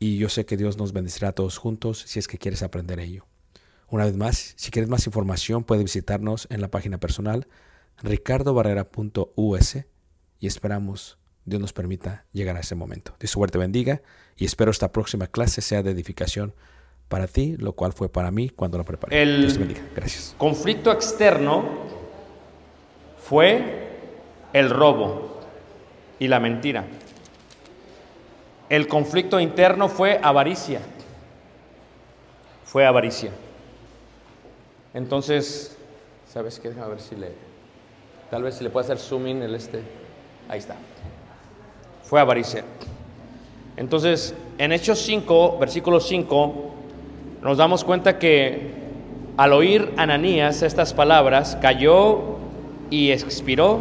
y yo sé que Dios nos bendecirá a todos juntos si es que quieres aprender ello. Una vez más, si quieres más información, puedes visitarnos en la página personal ricardobarrera.us y esperamos Dios nos permita llegar a ese momento. Dios suerte bendiga y espero esta próxima clase sea de edificación para ti, lo cual fue para mí cuando la preparé. El- Dios te bendiga. Gracias. conflicto externo fue el robo y la mentira. El conflicto interno fue avaricia. Fue avaricia. Entonces, ¿sabes qué? A ver si le. Tal vez si le puedo hacer zoom in el este. Ahí está. Fue avaricia. Entonces, en Hechos 5, versículo 5, nos damos cuenta que al oír Ananías estas palabras, cayó y expiró,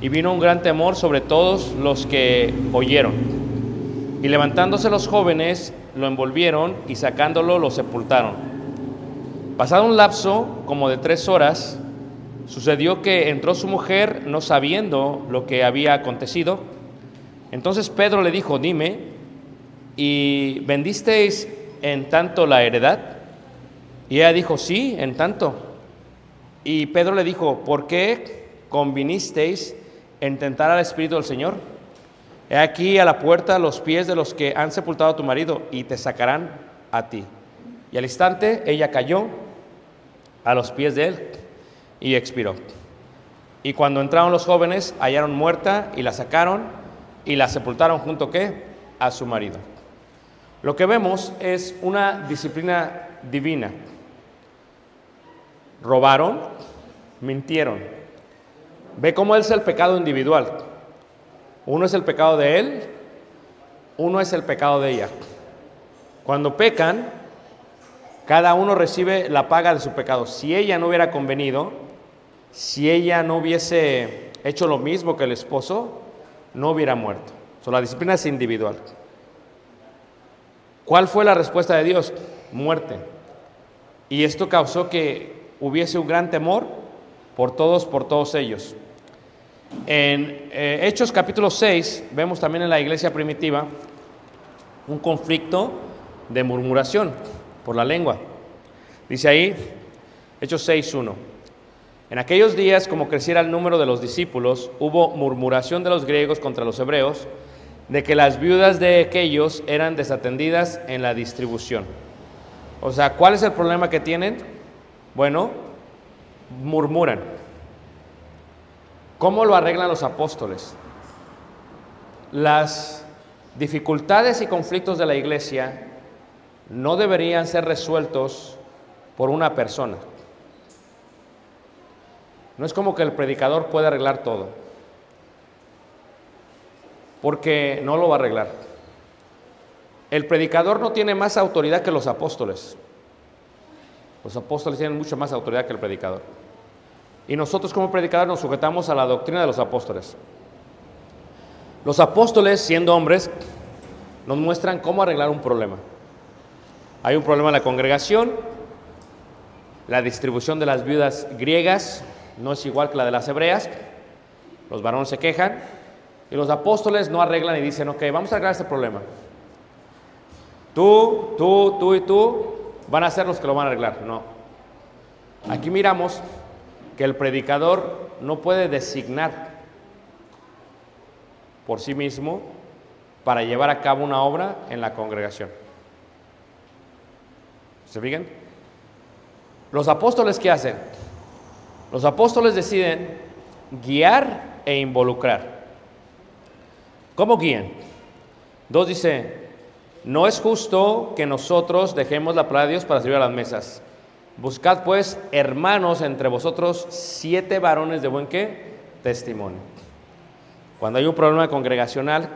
y vino un gran temor sobre todos los que oyeron. Y levantándose los jóvenes, lo envolvieron y sacándolo lo sepultaron. Pasado un lapso como de tres horas, sucedió que entró su mujer no sabiendo lo que había acontecido. Entonces Pedro le dijo, dime, ¿y vendisteis en tanto la heredad? Y ella dijo, sí, en tanto. Y Pedro le dijo, ¿por qué convinisteis en tentar al Espíritu del Señor? He aquí a la puerta los pies de los que han sepultado a tu marido y te sacarán a ti. Y al instante ella cayó a los pies de él y expiró. Y cuando entraron los jóvenes, hallaron muerta y la sacaron y la sepultaron junto ¿qué? a su marido. Lo que vemos es una disciplina divina. Robaron, mintieron. Ve cómo es el pecado individual. Uno es el pecado de él, uno es el pecado de ella. Cuando pecan, cada uno recibe la paga de su pecado. Si ella no hubiera convenido, si ella no hubiese hecho lo mismo que el esposo, no hubiera muerto. So, la disciplina es individual. ¿Cuál fue la respuesta de Dios? Muerte. Y esto causó que hubiese un gran temor por todos, por todos ellos. En eh, Hechos capítulo 6 vemos también en la iglesia primitiva un conflicto de murmuración por la lengua. Dice ahí, Hechos 6.1. En aquellos días, como creciera el número de los discípulos, hubo murmuración de los griegos contra los hebreos, de que las viudas de aquellos eran desatendidas en la distribución. O sea, ¿cuál es el problema que tienen? Bueno, murmuran. ¿Cómo lo arreglan los apóstoles? Las dificultades y conflictos de la iglesia no deberían ser resueltos por una persona. No es como que el predicador puede arreglar todo, porque no lo va a arreglar. El predicador no tiene más autoridad que los apóstoles. Los apóstoles tienen mucha más autoridad que el predicador. Y nosotros como predicadores nos sujetamos a la doctrina de los apóstoles. Los apóstoles, siendo hombres, nos muestran cómo arreglar un problema. Hay un problema en la congregación, la distribución de las viudas griegas no es igual que la de las hebreas, los varones se quejan y los apóstoles no arreglan y dicen, ok, vamos a arreglar este problema. Tú, tú, tú y tú van a ser los que lo van a arreglar. No. Aquí miramos que el predicador no puede designar por sí mismo para llevar a cabo una obra en la congregación. ¿Se fijan? Los apóstoles, ¿qué hacen? Los apóstoles deciden guiar e involucrar. ¿Cómo guían? Dos dice, no es justo que nosotros dejemos la palabra de Dios para servir a las mesas. Buscad pues, hermanos, entre vosotros siete varones de buen qué? Testimonio. Cuando hay un problema congregacional,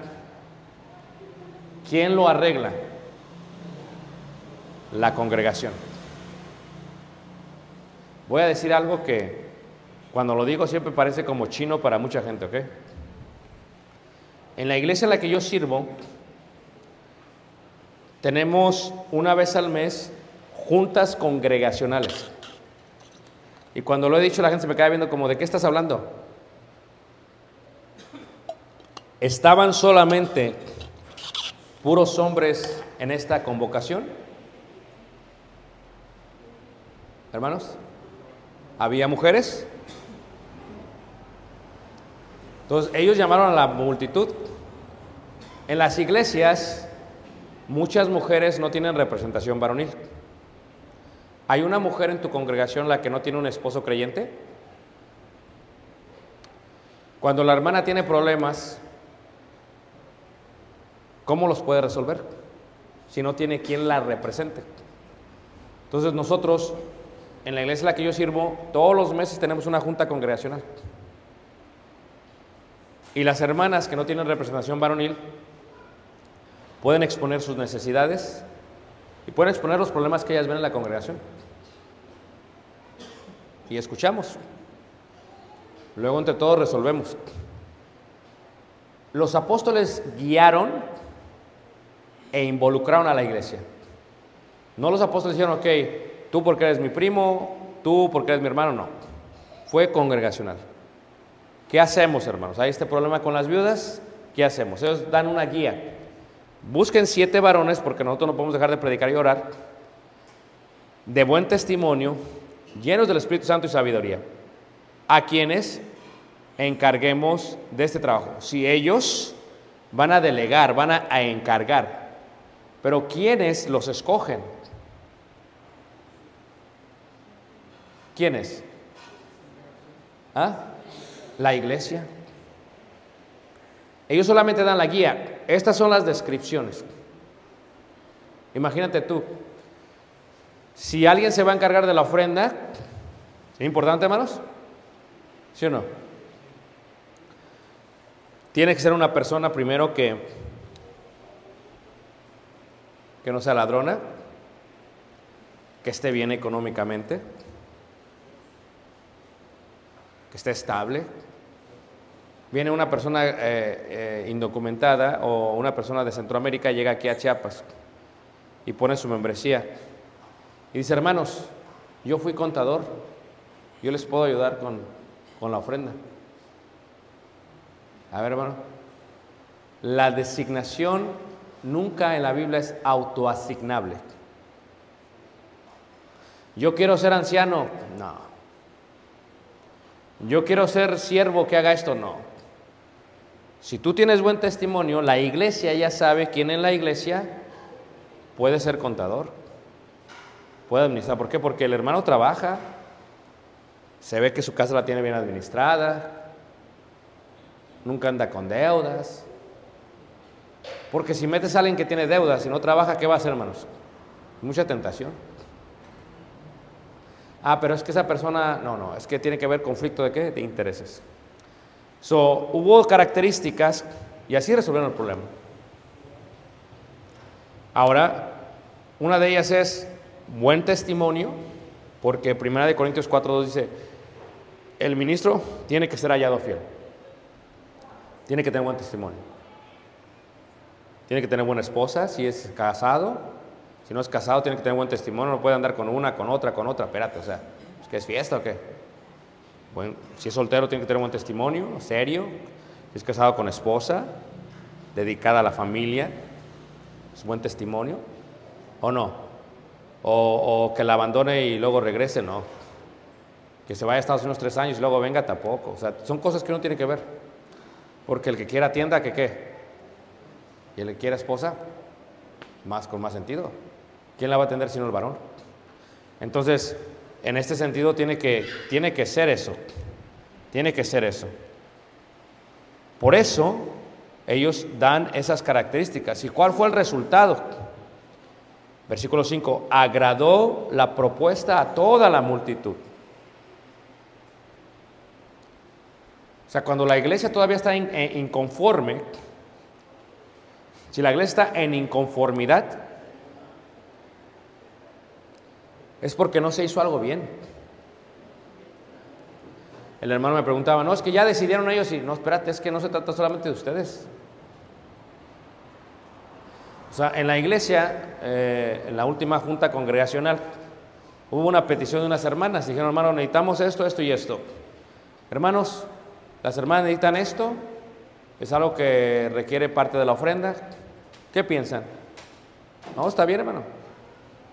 ¿quién lo arregla? La congregación. Voy a decir algo que cuando lo digo siempre parece como chino para mucha gente, ¿ok? En la iglesia en la que yo sirvo, tenemos una vez al mes juntas congregacionales. Y cuando lo he dicho, la gente se me queda viendo como, ¿de qué estás hablando? ¿Estaban solamente puros hombres en esta convocación? Hermanos, ¿había mujeres? Entonces, ellos llamaron a la multitud. En las iglesias, muchas mujeres no tienen representación varonil. ¿Hay una mujer en tu congregación la que no tiene un esposo creyente? Cuando la hermana tiene problemas, ¿cómo los puede resolver? Si no tiene quien la represente. Entonces nosotros, en la iglesia en la que yo sirvo, todos los meses tenemos una junta congregacional. Y las hermanas que no tienen representación varonil pueden exponer sus necesidades y pueden exponer los problemas que ellas ven en la congregación. Y escuchamos. Luego entre todos resolvemos. Los apóstoles guiaron e involucraron a la iglesia. No los apóstoles dijeron, ok, tú porque eres mi primo, tú porque eres mi hermano, no. Fue congregacional. ¿Qué hacemos, hermanos? Hay este problema con las viudas. ¿Qué hacemos? Ellos dan una guía. Busquen siete varones, porque nosotros no podemos dejar de predicar y orar, de buen testimonio, llenos del Espíritu Santo y sabiduría, a quienes encarguemos de este trabajo. Si ellos van a delegar, van a, a encargar. Pero ¿quiénes los escogen? ¿Quiénes? ¿Ah? La iglesia. Ellos solamente dan la guía. Estas son las descripciones. Imagínate tú, si alguien se va a encargar de la ofrenda, ¿es importante, hermanos? ¿Sí o no? Tiene que ser una persona primero que, que no sea ladrona, que esté bien económicamente, que esté estable. Viene una persona eh, eh, indocumentada o una persona de Centroamérica, llega aquí a Chiapas y pone su membresía. Y dice, hermanos, yo fui contador, yo les puedo ayudar con, con la ofrenda. A ver, hermano, la designación nunca en la Biblia es autoasignable. Yo quiero ser anciano, no. Yo quiero ser siervo que haga esto, no. Si tú tienes buen testimonio, la iglesia ya sabe quién en la iglesia puede ser contador, puede administrar. ¿Por qué? Porque el hermano trabaja, se ve que su casa la tiene bien administrada, nunca anda con deudas. Porque si metes a alguien que tiene deudas y no trabaja, ¿qué va a hacer, hermanos? Mucha tentación. Ah, pero es que esa persona, no, no, es que tiene que haber conflicto de qué? De intereses. So, hubo características y así resolvieron el problema. Ahora, una de ellas es buen testimonio, porque 1 Corintios 4.2 dice, el ministro tiene que ser hallado fiel, tiene que tener buen testimonio, tiene que tener buena esposa, si es casado, si no es casado tiene que tener buen testimonio, no puede andar con una, con otra, con otra, espérate, o sea, ¿es que es fiesta o qué? Si es soltero tiene que tener buen testimonio, serio, si es casado con esposa, dedicada a la familia, es buen testimonio, o no, o, o que la abandone y luego regrese, no, que se vaya a Estados Unidos tres años y luego venga tampoco, o sea, son cosas que uno tiene que ver, porque el que quiera tienda, que qué, y el que quiera esposa, más con más sentido. ¿Quién la va a atender sino el varón? Entonces, en este sentido tiene que, tiene que ser eso. Tiene que ser eso. Por eso ellos dan esas características. ¿Y cuál fue el resultado? Versículo 5, agradó la propuesta a toda la multitud. O sea, cuando la iglesia todavía está in- eh, inconforme, si la iglesia está en inconformidad, es porque no se hizo algo bien. El hermano me preguntaba, no, es que ya decidieron ellos y no, espérate, es que no se trata solamente de ustedes. O sea, en la iglesia, eh, en la última junta congregacional, hubo una petición de unas hermanas. Dijeron, hermano, necesitamos esto, esto y esto. Hermanos, las hermanas necesitan esto, es algo que requiere parte de la ofrenda. ¿Qué piensan? No, está bien, hermano.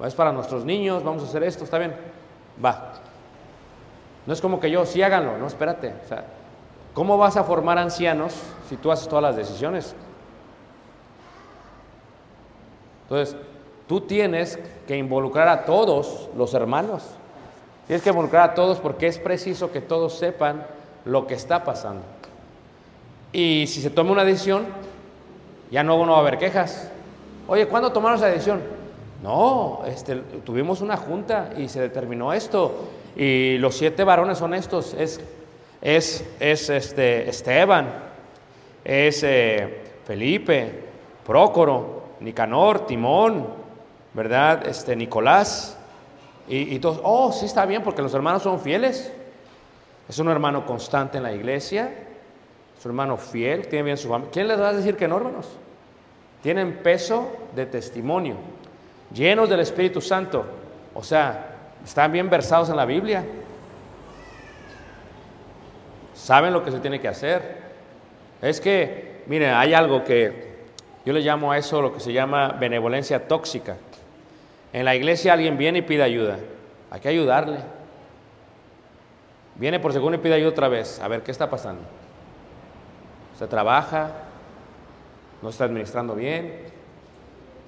Es para nuestros niños, vamos a hacer esto, está bien. Va. No es como que yo, sí háganlo, no, espérate. O sea, ¿cómo vas a formar ancianos si tú haces todas las decisiones? Entonces, tú tienes que involucrar a todos los hermanos. Tienes que involucrar a todos porque es preciso que todos sepan lo que está pasando. Y si se toma una decisión, ya no, no va a haber quejas. Oye, ¿cuándo tomaron esa decisión? No, este, tuvimos una junta y se determinó esto. Y los siete varones son estos. Es, es, es este, Esteban, es eh, Felipe, Prócoro, Nicanor, Timón, ¿verdad? Este, Nicolás. Y, todos, oh, sí está bien porque los hermanos son fieles. Es un hermano constante en la iglesia, es un hermano fiel, tiene bien su familia. ¿Quién les va a decir que no, hermanos? Tienen peso de testimonio, llenos del Espíritu Santo. O sea, están bien versados en la Biblia. Saben lo que se tiene que hacer. Es que, miren, hay algo que yo le llamo a eso lo que se llama benevolencia tóxica. En la iglesia alguien viene y pide ayuda. Hay que ayudarle. Viene por segundo y pide ayuda otra vez. A ver, ¿qué está pasando? Se trabaja, no está administrando bien.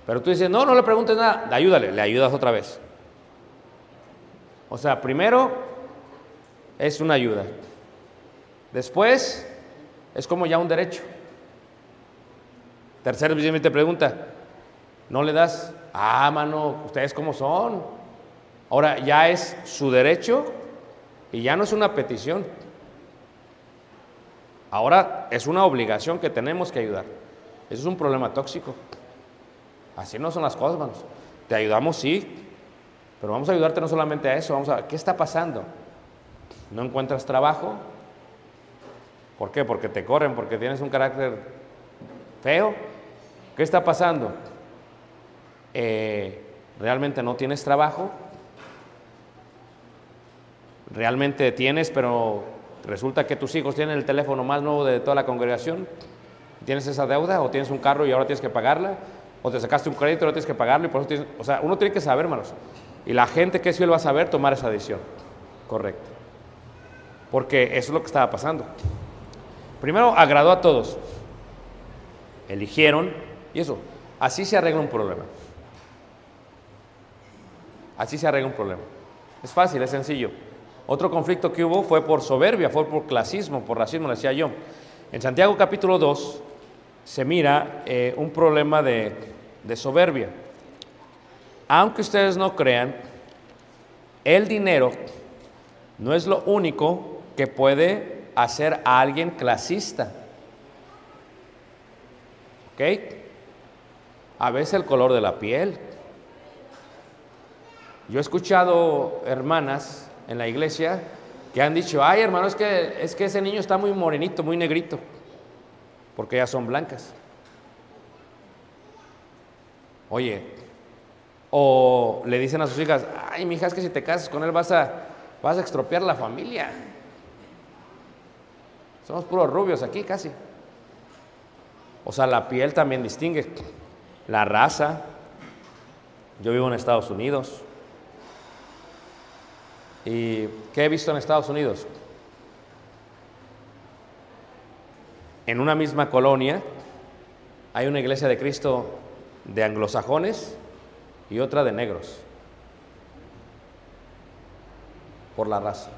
Pero tú dices, no, no le preguntes nada, ayúdale, le ayudas otra vez. O sea, primero es una ayuda. Después es como ya un derecho. Tercero, te pregunta, ¿no le das? Ah, mano, ustedes cómo son. Ahora ya es su derecho y ya no es una petición. Ahora es una obligación que tenemos que ayudar. Eso es un problema tóxico. Así no son las cosas, hermanos. Te ayudamos, sí, pero vamos a ayudarte no solamente a eso, vamos a, ¿qué está pasando? ¿No encuentras trabajo? ¿Por qué? Porque te corren, porque tienes un carácter feo. ¿Qué está pasando? Eh, ¿Realmente no tienes trabajo? ¿Realmente tienes, pero resulta que tus hijos tienen el teléfono más nuevo de toda la congregación? ¿Tienes esa deuda? ¿O tienes un carro y ahora tienes que pagarla? ¿O te sacaste un crédito ahora tienes que pagarlo? Y por eso tienes, o sea, uno tiene que saber, hermanos. Y la gente que es fiel va a saber tomar esa decisión. Correcto. Porque eso es lo que estaba pasando. Primero agradó a todos. Eligieron y eso. Así se arregla un problema. Así se arregla un problema. Es fácil, es sencillo. Otro conflicto que hubo fue por soberbia, fue por clasismo, por racismo, decía yo. En Santiago capítulo 2 se mira eh, un problema de, de soberbia. Aunque ustedes no crean, el dinero no es lo único que puede hacer a alguien clasista. ¿Ok? A veces el color de la piel. Yo he escuchado hermanas en la iglesia que han dicho, ay hermano, es que, es que ese niño está muy morenito, muy negrito, porque ya son blancas. Oye, o le dicen a sus hijas, ay, mi hija, es que si te casas con él vas a, vas a extropiar la familia. Somos puros rubios aquí casi. O sea, la piel también distingue. La raza. Yo vivo en Estados Unidos. ¿Y qué he visto en Estados Unidos? En una misma colonia hay una iglesia de Cristo de anglosajones y otra de negros, por la raza.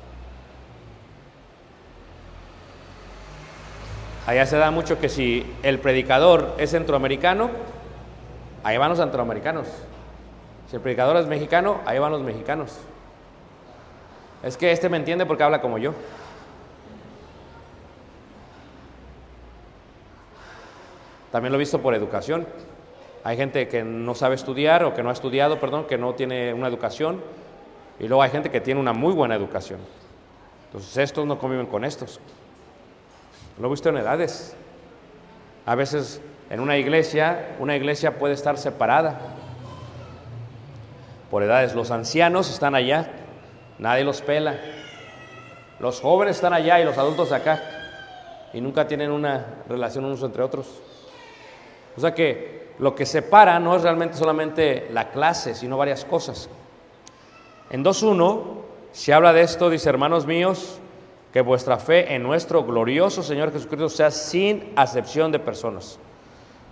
Allá se da mucho que si el predicador es centroamericano, ahí van los centroamericanos. Si el predicador es mexicano, ahí van los mexicanos. Es que este me entiende porque habla como yo. También lo he visto por educación. Hay gente que no sabe estudiar o que no ha estudiado, perdón, que no tiene una educación. Y luego hay gente que tiene una muy buena educación. Entonces estos no conviven con estos. Lo he visto en edades. A veces en una iglesia, una iglesia puede estar separada por edades. Los ancianos están allá, nadie los pela. Los jóvenes están allá y los adultos acá. Y nunca tienen una relación unos entre otros. O sea que lo que separa no es realmente solamente la clase, sino varias cosas. En 2.1 se habla de esto, dice, hermanos míos, que vuestra fe en nuestro glorioso Señor Jesucristo sea sin acepción de personas.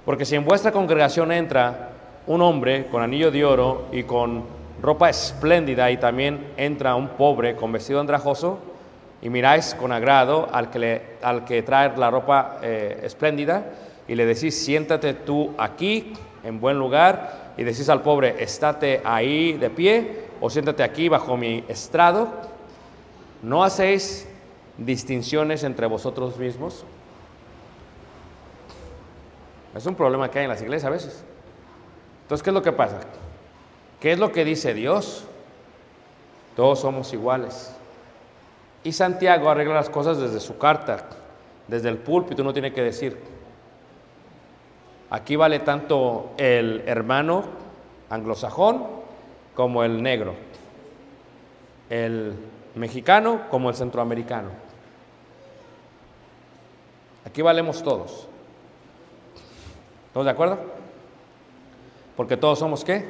Porque si en vuestra congregación entra un hombre con anillo de oro y con ropa espléndida y también entra un pobre con vestido andrajoso, y miráis con agrado al que, al que trae la ropa eh, espléndida, y le decís, siéntate tú aquí, en buen lugar, y decís al pobre, estate ahí de pie, o siéntate aquí bajo mi estrado, ¿no hacéis distinciones entre vosotros mismos? Es un problema que hay en las iglesias a veces. Entonces, ¿qué es lo que pasa? ¿Qué es lo que dice Dios? Todos somos iguales. Y Santiago arregla las cosas desde su carta, desde el púlpito, no tiene que decir, Aquí vale tanto el hermano anglosajón como el negro, el mexicano como el centroamericano. Aquí valemos todos. ¿Todos de acuerdo? Porque todos somos qué?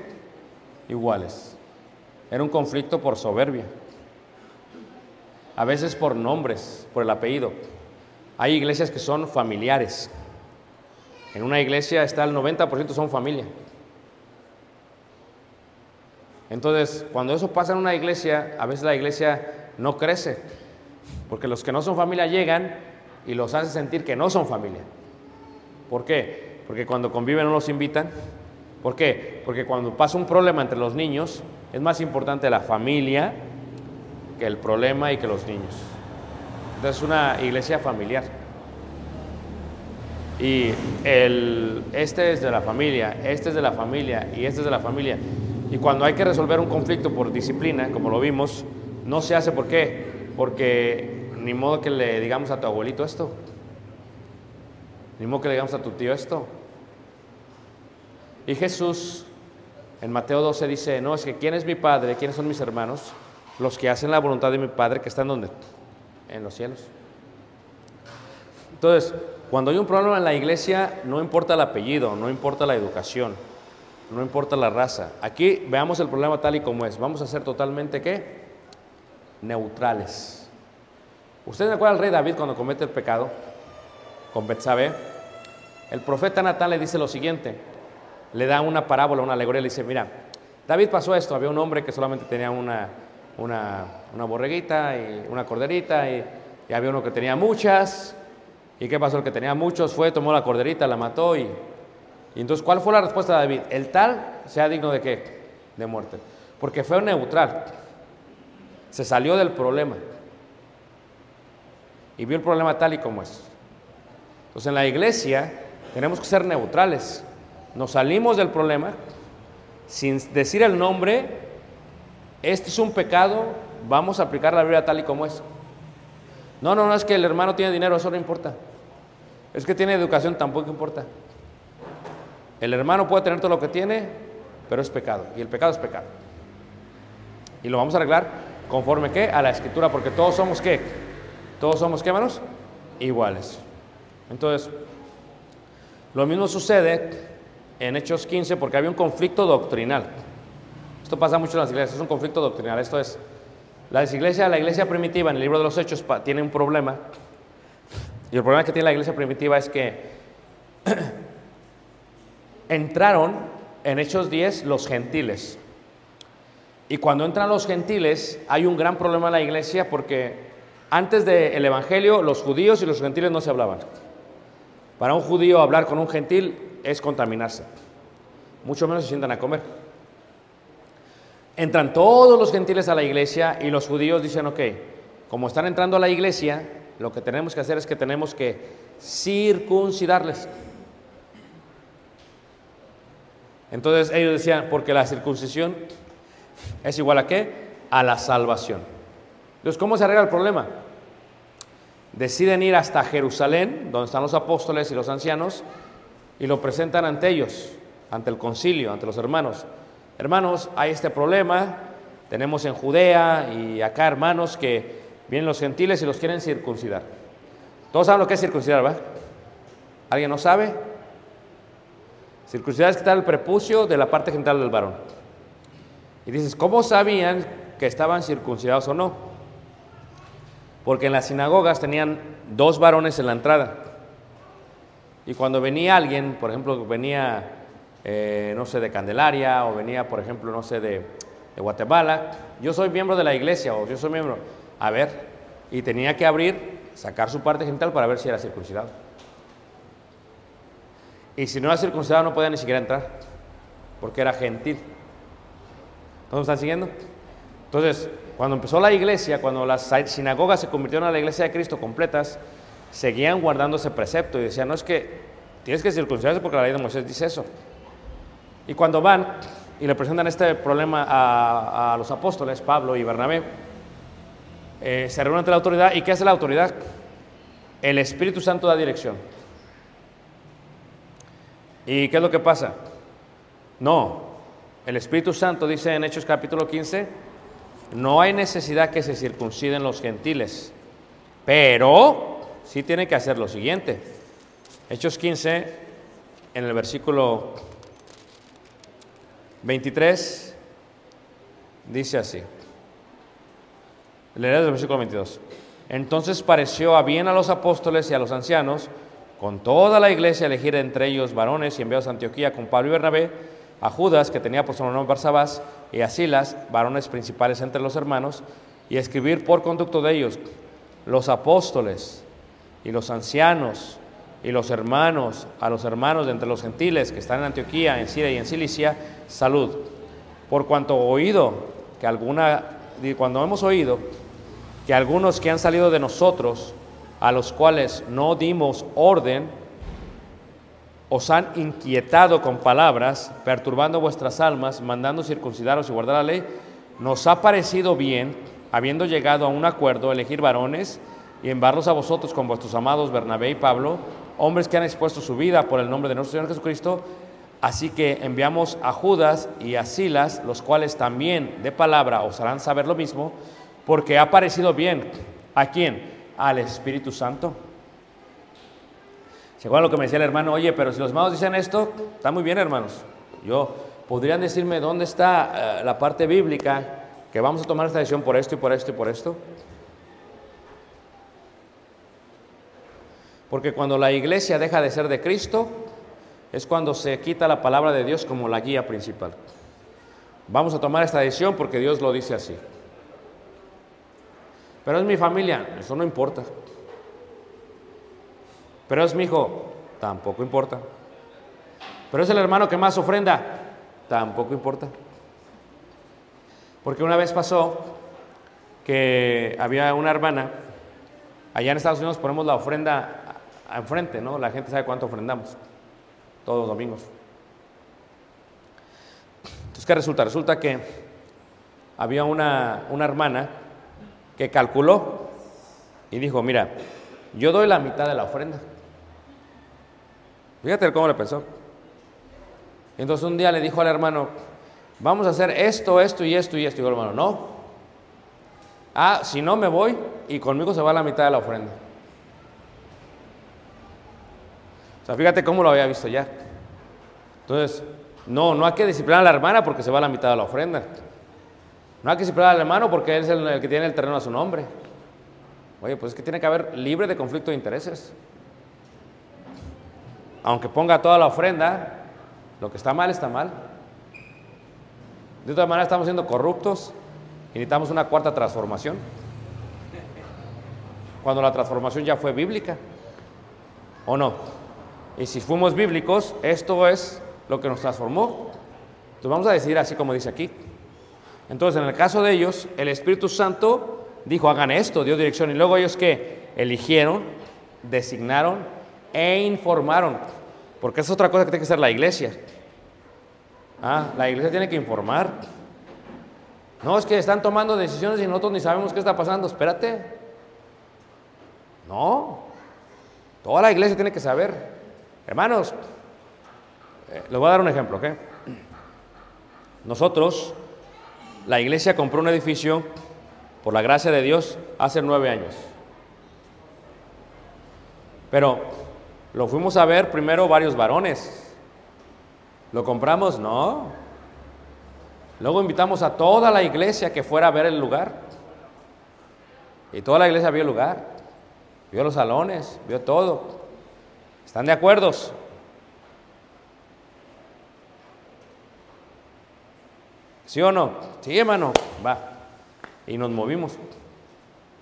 Iguales. Era un conflicto por soberbia. A veces por nombres, por el apellido. Hay iglesias que son familiares En una iglesia está el 90% son familia. Entonces, cuando eso pasa en una iglesia, a veces la iglesia no crece, porque los que no son familia llegan y los hace sentir que no son familia. ¿Por qué? Porque cuando conviven no los invitan. ¿Por qué? Porque cuando pasa un problema entre los niños, es más importante la familia que el problema y que los niños. Entonces, es una iglesia familiar. Y el, este es de la familia, este es de la familia y este es de la familia. Y cuando hay que resolver un conflicto por disciplina, como lo vimos, no se hace. ¿Por qué? Porque ni modo que le digamos a tu abuelito esto. Ni modo que le digamos a tu tío esto. Y Jesús en Mateo 12 dice, no, es que ¿quién es mi padre? ¿Quiénes son mis hermanos? Los que hacen la voluntad de mi padre que están donde? En los cielos. Entonces, cuando hay un problema en la iglesia, no importa el apellido, no importa la educación, no importa la raza. Aquí veamos el problema tal y como es. Vamos a ser totalmente qué? Neutrales. ¿Ustedes recuerdan al rey David cuando comete el pecado con Betsabé? El profeta Natán le dice lo siguiente. Le da una parábola, una alegoría, le dice, mira, David pasó esto, había un hombre que solamente tenía una, una, una borreguita y una corderita y, y había uno que tenía muchas. ¿Y qué pasó? El que tenía muchos fue, tomó la corderita, la mató y, y entonces, ¿cuál fue la respuesta de David? El tal sea digno de qué? De muerte. Porque fue neutral. Se salió del problema. Y vio el problema tal y como es. Entonces, en la iglesia tenemos que ser neutrales. Nos salimos del problema sin decir el nombre. Este es un pecado. Vamos a aplicar la Biblia tal y como es. No, no, no es que el hermano tiene dinero, eso no importa. Es que tiene educación, tampoco importa. El hermano puede tener todo lo que tiene, pero es pecado. Y el pecado es pecado. Y lo vamos a arreglar conforme qué? A la escritura, porque todos somos qué? Todos somos qué, hermanos? Iguales. Entonces, lo mismo sucede en Hechos 15 porque había un conflicto doctrinal. Esto pasa mucho en las iglesias, es un conflicto doctrinal. Esto es, la iglesia, la iglesia primitiva en el libro de los Hechos tiene un problema. Y el problema que tiene la iglesia primitiva es que entraron en Hechos 10 los gentiles. Y cuando entran los gentiles hay un gran problema en la iglesia porque antes del Evangelio los judíos y los gentiles no se hablaban. Para un judío hablar con un gentil es contaminarse. Mucho menos se sientan a comer. Entran todos los gentiles a la iglesia y los judíos dicen, ok, como están entrando a la iglesia, lo que tenemos que hacer es que tenemos que circuncidarles. Entonces ellos decían, porque la circuncisión es igual a qué? A la salvación. Entonces, ¿cómo se arregla el problema? Deciden ir hasta Jerusalén, donde están los apóstoles y los ancianos, y lo presentan ante ellos, ante el concilio, ante los hermanos. Hermanos, hay este problema, tenemos en Judea y acá hermanos que vienen los gentiles y los quieren circuncidar. Todos saben lo que es circuncidar, ¿va? ¿Alguien no sabe? Circuncidar es quitar el prepucio de la parte genital del varón. Y dices, ¿cómo sabían que estaban circuncidados o no? Porque en las sinagogas tenían dos varones en la entrada. Y cuando venía alguien, por ejemplo, venía, eh, no sé, de Candelaria o venía, por ejemplo, no sé, de, de Guatemala, yo soy miembro de la iglesia o yo soy miembro, a ver, y tenía que abrir, sacar su parte genital para ver si era circuncidado. Y si no era circuncidado no podía ni siquiera entrar, porque era gentil. ¿Todos están siguiendo? Entonces, cuando empezó la iglesia, cuando las sinagogas se convirtieron en la iglesia de Cristo completas, seguían guardando ese precepto y decían, no es que tienes que circuncidarse porque la ley de Moisés dice eso. Y cuando van y le presentan este problema a, a los apóstoles, Pablo y Bernabé, eh, se reúnen ante la autoridad. ¿Y qué hace la autoridad? El Espíritu Santo da dirección. ¿Y qué es lo que pasa? No, el Espíritu Santo dice en Hechos capítulo 15, no hay necesidad que se circunciden los gentiles, pero sí tiene que hacer lo siguiente. Hechos 15, en el versículo 23, dice así. Leeré el versículo 22. Entonces pareció a bien a los apóstoles y a los ancianos con toda la iglesia, elegir entre ellos varones y enviados a Antioquía con Pablo y Bernabé, a Judas, que tenía por su nombre Barsabás, y a Silas, varones principales entre los hermanos, y escribir por conducto de ellos los apóstoles y los ancianos y los hermanos, a los hermanos de entre los gentiles que están en Antioquía, en Siria y en Cilicia, salud. Por cuanto oído que alguna, cuando hemos oído que algunos que han salido de nosotros, a los cuales no dimos orden, os han inquietado con palabras, perturbando vuestras almas, mandando circuncidaros y guardar la ley, nos ha parecido bien, habiendo llegado a un acuerdo, elegir varones y enviarlos a vosotros con vuestros amados Bernabé y Pablo, hombres que han expuesto su vida por el nombre de nuestro Señor Jesucristo. Así que enviamos a Judas y a Silas, los cuales también de palabra os harán saber lo mismo, porque ha parecido bien. ¿A quién? Al Espíritu Santo. ¿Se acuerdan lo que me decía el hermano? Oye, pero si los hermanos dicen esto, está muy bien, hermanos. Yo, ¿podrían decirme dónde está eh, la parte bíblica que vamos a tomar esta decisión por esto y por esto y por esto? Porque cuando la iglesia deja de ser de Cristo, es cuando se quita la palabra de Dios como la guía principal. Vamos a tomar esta decisión porque Dios lo dice así. Pero es mi familia, eso no importa. Pero es mi hijo, tampoco importa. Pero es el hermano que más ofrenda, tampoco importa. Porque una vez pasó que había una hermana, allá en Estados Unidos ponemos la ofrenda enfrente, ¿no? La gente sabe cuánto ofrendamos, todos los domingos. Entonces, ¿qué resulta? Resulta que había una, una hermana que calculó y dijo, mira, yo doy la mitad de la ofrenda. Fíjate cómo le pensó. Entonces un día le dijo al hermano, vamos a hacer esto, esto y esto y esto. Y el hermano, no. Ah, si no me voy y conmigo se va la mitad de la ofrenda. O sea, fíjate cómo lo había visto ya. Entonces, no, no hay que disciplinar a la hermana porque se va la mitad de la ofrenda. No hay que disciplinar al hermano porque él es el, que tiene el terreno a su nombre. Oye, pues es que tiene que haber libre de conflicto de intereses aunque ponga toda la ofrenda, lo que está mal está mal. De otra manera estamos siendo corruptos y necesitamos una cuarta transformación. Cuando la transformación ya fue bíblica. ¿O no? Y si fuimos bíblicos, esto es lo que nos transformó. Entonces vamos a decir así como dice aquí. Entonces, en el caso de ellos, el Espíritu Santo dijo, hagan esto, dio dirección. Y luego ellos que eligieron, designaron e informaron. Porque es otra cosa que tiene que hacer la iglesia. Ah, la iglesia tiene que informar. No, es que están tomando decisiones y nosotros ni sabemos qué está pasando. Espérate. No. Toda la iglesia tiene que saber. Hermanos, eh, les voy a dar un ejemplo, ¿ok? Nosotros, la iglesia compró un edificio, por la gracia de Dios, hace nueve años. Pero lo fuimos a ver primero varios varones. ¿Lo compramos? No. Luego invitamos a toda la iglesia que fuera a ver el lugar. Y toda la iglesia vio el lugar, vio los salones, vio todo. ¿Están de acuerdo? ¿Sí o no? Sí, hermano. Va. Y nos movimos.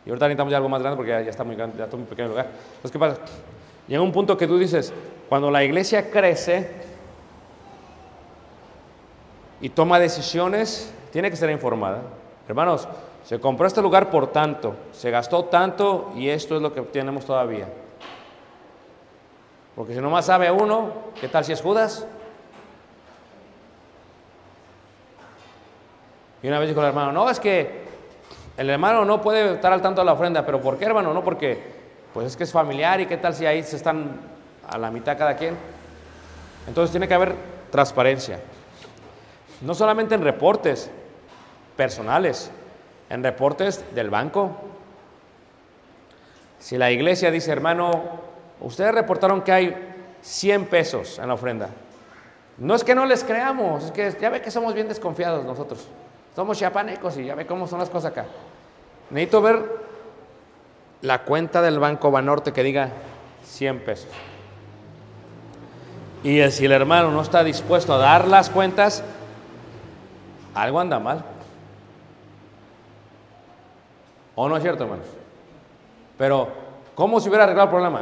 Y ahorita necesitamos ya algo más grande porque ya, está muy grande, ya está muy pequeño el lugar. Entonces, ¿qué pasa? Llega un punto que tú dices, cuando la iglesia crece y toma decisiones, tiene que ser informada. Hermanos, se compró este lugar por tanto, se gastó tanto y esto es lo que tenemos todavía. Porque si nomás sabe uno, ¿qué tal si es Judas? Y una vez dijo el hermano, no, es que el hermano no puede estar al tanto de la ofrenda, pero ¿por qué hermano? No, porque pues es que es familiar y qué tal si ahí se están a la mitad cada quien. Entonces tiene que haber transparencia. No solamente en reportes personales, en reportes del banco. Si la iglesia dice, hermano, ustedes reportaron que hay 100 pesos en la ofrenda. No es que no les creamos, es que ya ve que somos bien desconfiados nosotros. Somos chiapanecos y ya ve cómo son las cosas acá. Necesito ver la cuenta del Banco Banorte que diga 100 pesos. Y eh, si el hermano no está dispuesto a dar las cuentas, algo anda mal. ¿O no es cierto, hermanos? Pero, ¿cómo se hubiera arreglado el problema?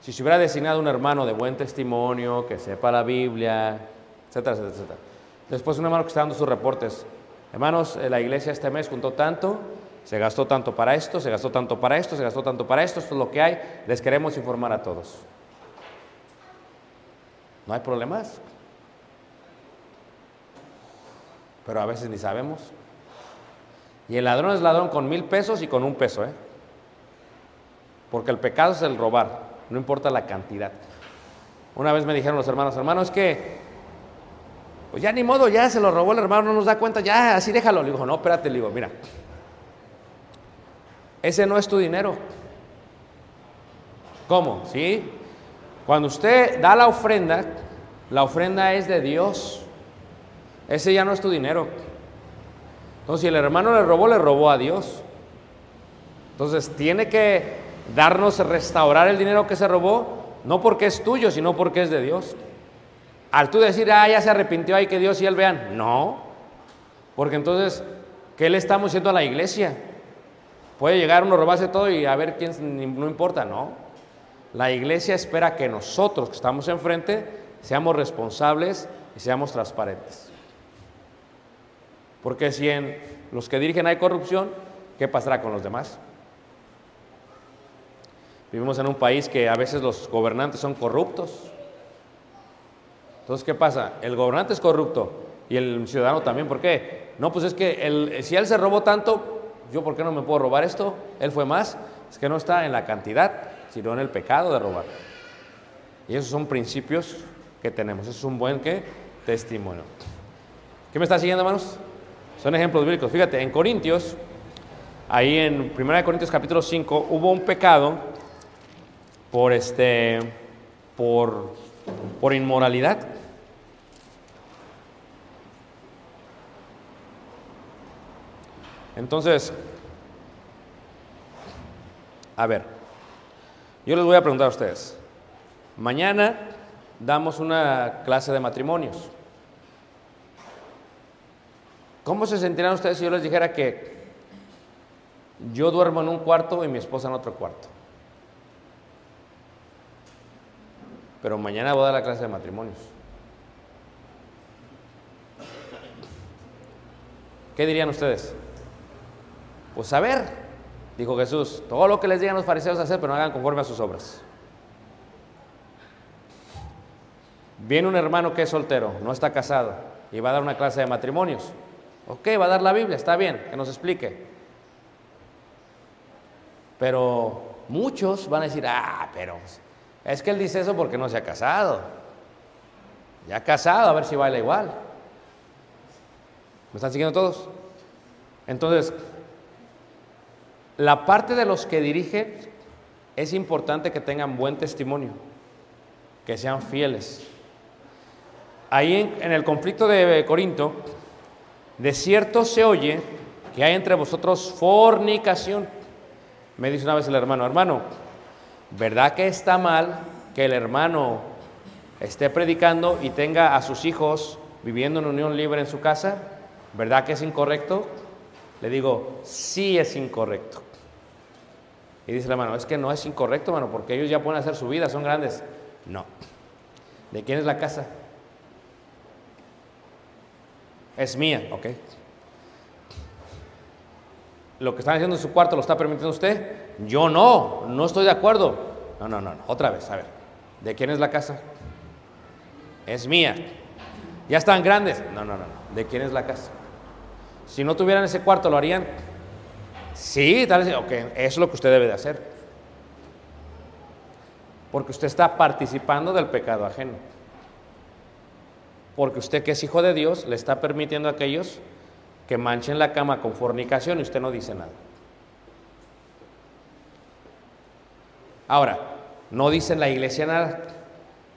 Si se hubiera designado un hermano de buen testimonio, que sepa la Biblia, etcétera, etcétera, etcétera. Después un hermano que está dando sus reportes. Hermanos, eh, la iglesia este mes juntó tanto, se gastó tanto para esto, se gastó tanto para esto, se gastó tanto para esto, esto es lo que hay, les queremos informar a todos. No hay problemas. Pero a veces ni sabemos. Y el ladrón es ladrón con mil pesos y con un peso, ¿eh? Porque el pecado es el robar, no importa la cantidad. Una vez me dijeron los hermanos, hermano, es que, pues ya ni modo, ya se lo robó el hermano, no nos da cuenta, ya, así déjalo. Le digo, no, espérate, le digo, mira, ese no es tu dinero. ¿Cómo? ¿Sí? Cuando usted da la ofrenda, la ofrenda es de Dios. Ese ya no es tu dinero. Entonces, si el hermano le robó, le robó a Dios. Entonces, tiene que darnos, restaurar el dinero que se robó, no porque es tuyo, sino porque es de Dios. Al tú decir, ah, ya se arrepintió, ahí que Dios y él vean. No. Porque entonces, ¿qué le estamos diciendo a la iglesia? Puede llegar uno, robarse todo y a ver quién, no importa, no. La iglesia espera que nosotros que estamos enfrente seamos responsables y seamos transparentes. Porque si en los que dirigen hay corrupción, ¿qué pasará con los demás? Vivimos en un país que a veces los gobernantes son corruptos. Entonces, ¿qué pasa? El gobernante es corrupto y el ciudadano también. ¿Por qué? No, pues es que si él se robó tanto, ¿yo por qué no me puedo robar esto? Él fue más. Es que no está en la cantidad, sino en el pecado de robar. Y esos son principios que tenemos. Eso es un buen ¿qué? testimonio. ¿Qué me está siguiendo, hermanos? Son ejemplos bíblicos. Fíjate, en Corintios, ahí en 1 Corintios capítulo 5, hubo un pecado por este por, por inmoralidad. Entonces, a ver, yo les voy a preguntar a ustedes. Mañana damos una clase de matrimonios. ¿Cómo se sentirán ustedes si yo les dijera que yo duermo en un cuarto y mi esposa en otro cuarto? Pero mañana voy a dar la clase de matrimonios. ¿Qué dirían ustedes? Pues a ver, dijo Jesús, todo lo que les digan los fariseos a hacer, pero no hagan conforme a sus obras. Viene un hermano que es soltero, no está casado, y va a dar una clase de matrimonios. Ok, va a dar la Biblia, está bien, que nos explique. Pero muchos van a decir, ah, pero es que él dice eso porque no se ha casado. Ya casado, a ver si baila igual. ¿Me están siguiendo todos? Entonces, la parte de los que dirigen es importante que tengan buen testimonio, que sean fieles. Ahí en, en el conflicto de Corinto, de cierto se oye que hay entre vosotros fornicación. Me dice una vez el hermano, hermano, ¿verdad que está mal que el hermano esté predicando y tenga a sus hijos viviendo en unión libre en su casa? ¿Verdad que es incorrecto? Le digo, sí es incorrecto. Y dice el hermano, es que no es incorrecto, hermano, porque ellos ya pueden hacer su vida, son grandes. No. ¿De quién es la casa? Es mía, ok. Lo que están haciendo en su cuarto lo está permitiendo usted. Yo no, no estoy de acuerdo. No, no, no, no. otra vez, a ver. ¿De quién es la casa? Es mía. ¿Ya están grandes? No, no, no, no. ¿De quién es la casa? Si no tuvieran ese cuarto, ¿lo harían? Sí, tal vez. Ok, eso es lo que usted debe de hacer. Porque usted está participando del pecado ajeno porque usted que es hijo de Dios le está permitiendo a aquellos que manchen la cama con fornicación y usted no dice nada. Ahora, no dice en la iglesia nada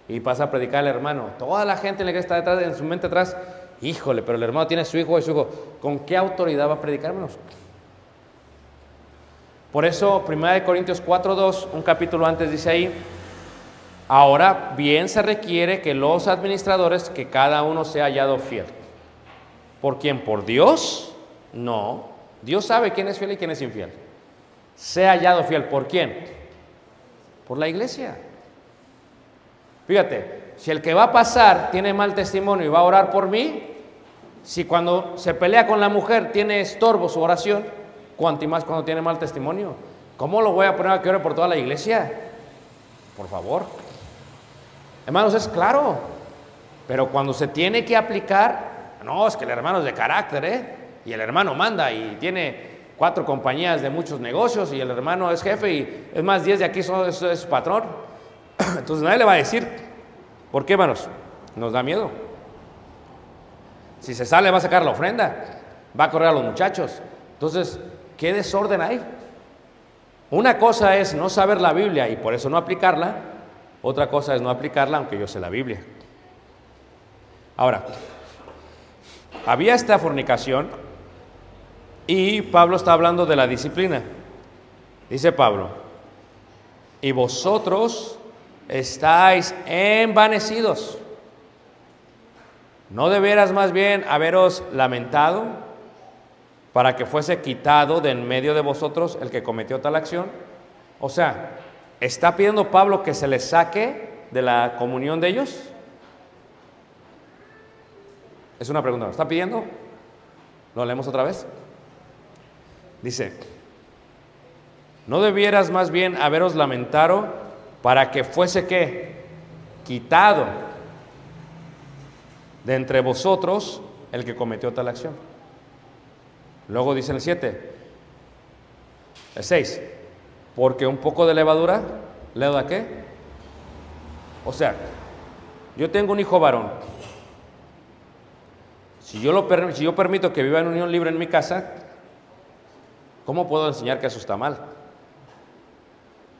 y pasa a predicar al hermano. Toda la gente en la iglesia está detrás, en su mente atrás, híjole, pero el hermano tiene su hijo y su hijo. ¿Con qué autoridad va a predicar, Por eso, 1 Corintios 4.2, un capítulo antes dice ahí, Ahora bien se requiere que los administradores, que cada uno sea hallado fiel. ¿Por quién? ¿Por Dios? No. Dios sabe quién es fiel y quién es infiel. Sea hallado fiel. ¿Por quién? Por la iglesia. Fíjate, si el que va a pasar tiene mal testimonio y va a orar por mí, si cuando se pelea con la mujer tiene estorbo su oración, cuanto más cuando tiene mal testimonio. ¿Cómo lo voy a poner a que ore por toda la iglesia? Por favor. Hermanos, es claro. Pero cuando se tiene que aplicar, no, es que el hermano es de carácter, ¿eh? Y el hermano manda y tiene cuatro compañías de muchos negocios y el hermano es jefe y es más, diez de aquí son, es, es patrón. Entonces nadie le va a decir. ¿Por qué, hermanos? Nos da miedo. Si se sale va a sacar la ofrenda, va a correr a los muchachos. Entonces, ¿qué desorden hay? Una cosa es no saber la Biblia y por eso no aplicarla, otra cosa es no aplicarla aunque yo sé la Biblia. Ahora, había esta fornicación y Pablo está hablando de la disciplina. Dice Pablo, y vosotros estáis envanecidos. ¿No deberás más bien haberos lamentado para que fuese quitado de en medio de vosotros el que cometió tal acción? O sea, ¿está pidiendo Pablo que se les saque de la comunión de ellos? Es una pregunta. ¿Lo está pidiendo? ¿Lo leemos otra vez? Dice, ¿no debieras más bien haberos lamentado para que fuese qué? Quitado de entre vosotros el que cometió tal acción. Luego dice el 7, el 6, porque un poco de levadura, ¿leuda qué? O sea, yo tengo un hijo varón. Si yo, lo, si yo permito que viva en unión libre en mi casa, ¿cómo puedo enseñar que eso está mal?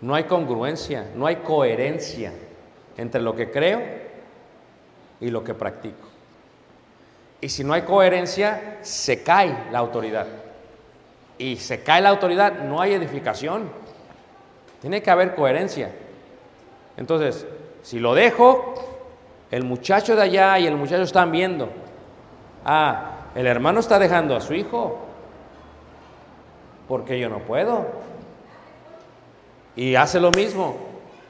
No hay congruencia, no hay coherencia entre lo que creo y lo que practico. Y si no hay coherencia, se cae la autoridad. Y se cae la autoridad, no hay edificación. Tiene que haber coherencia. Entonces, si lo dejo, el muchacho de allá y el muchacho están viendo. Ah, el hermano está dejando a su hijo. Porque yo no puedo. Y hace lo mismo.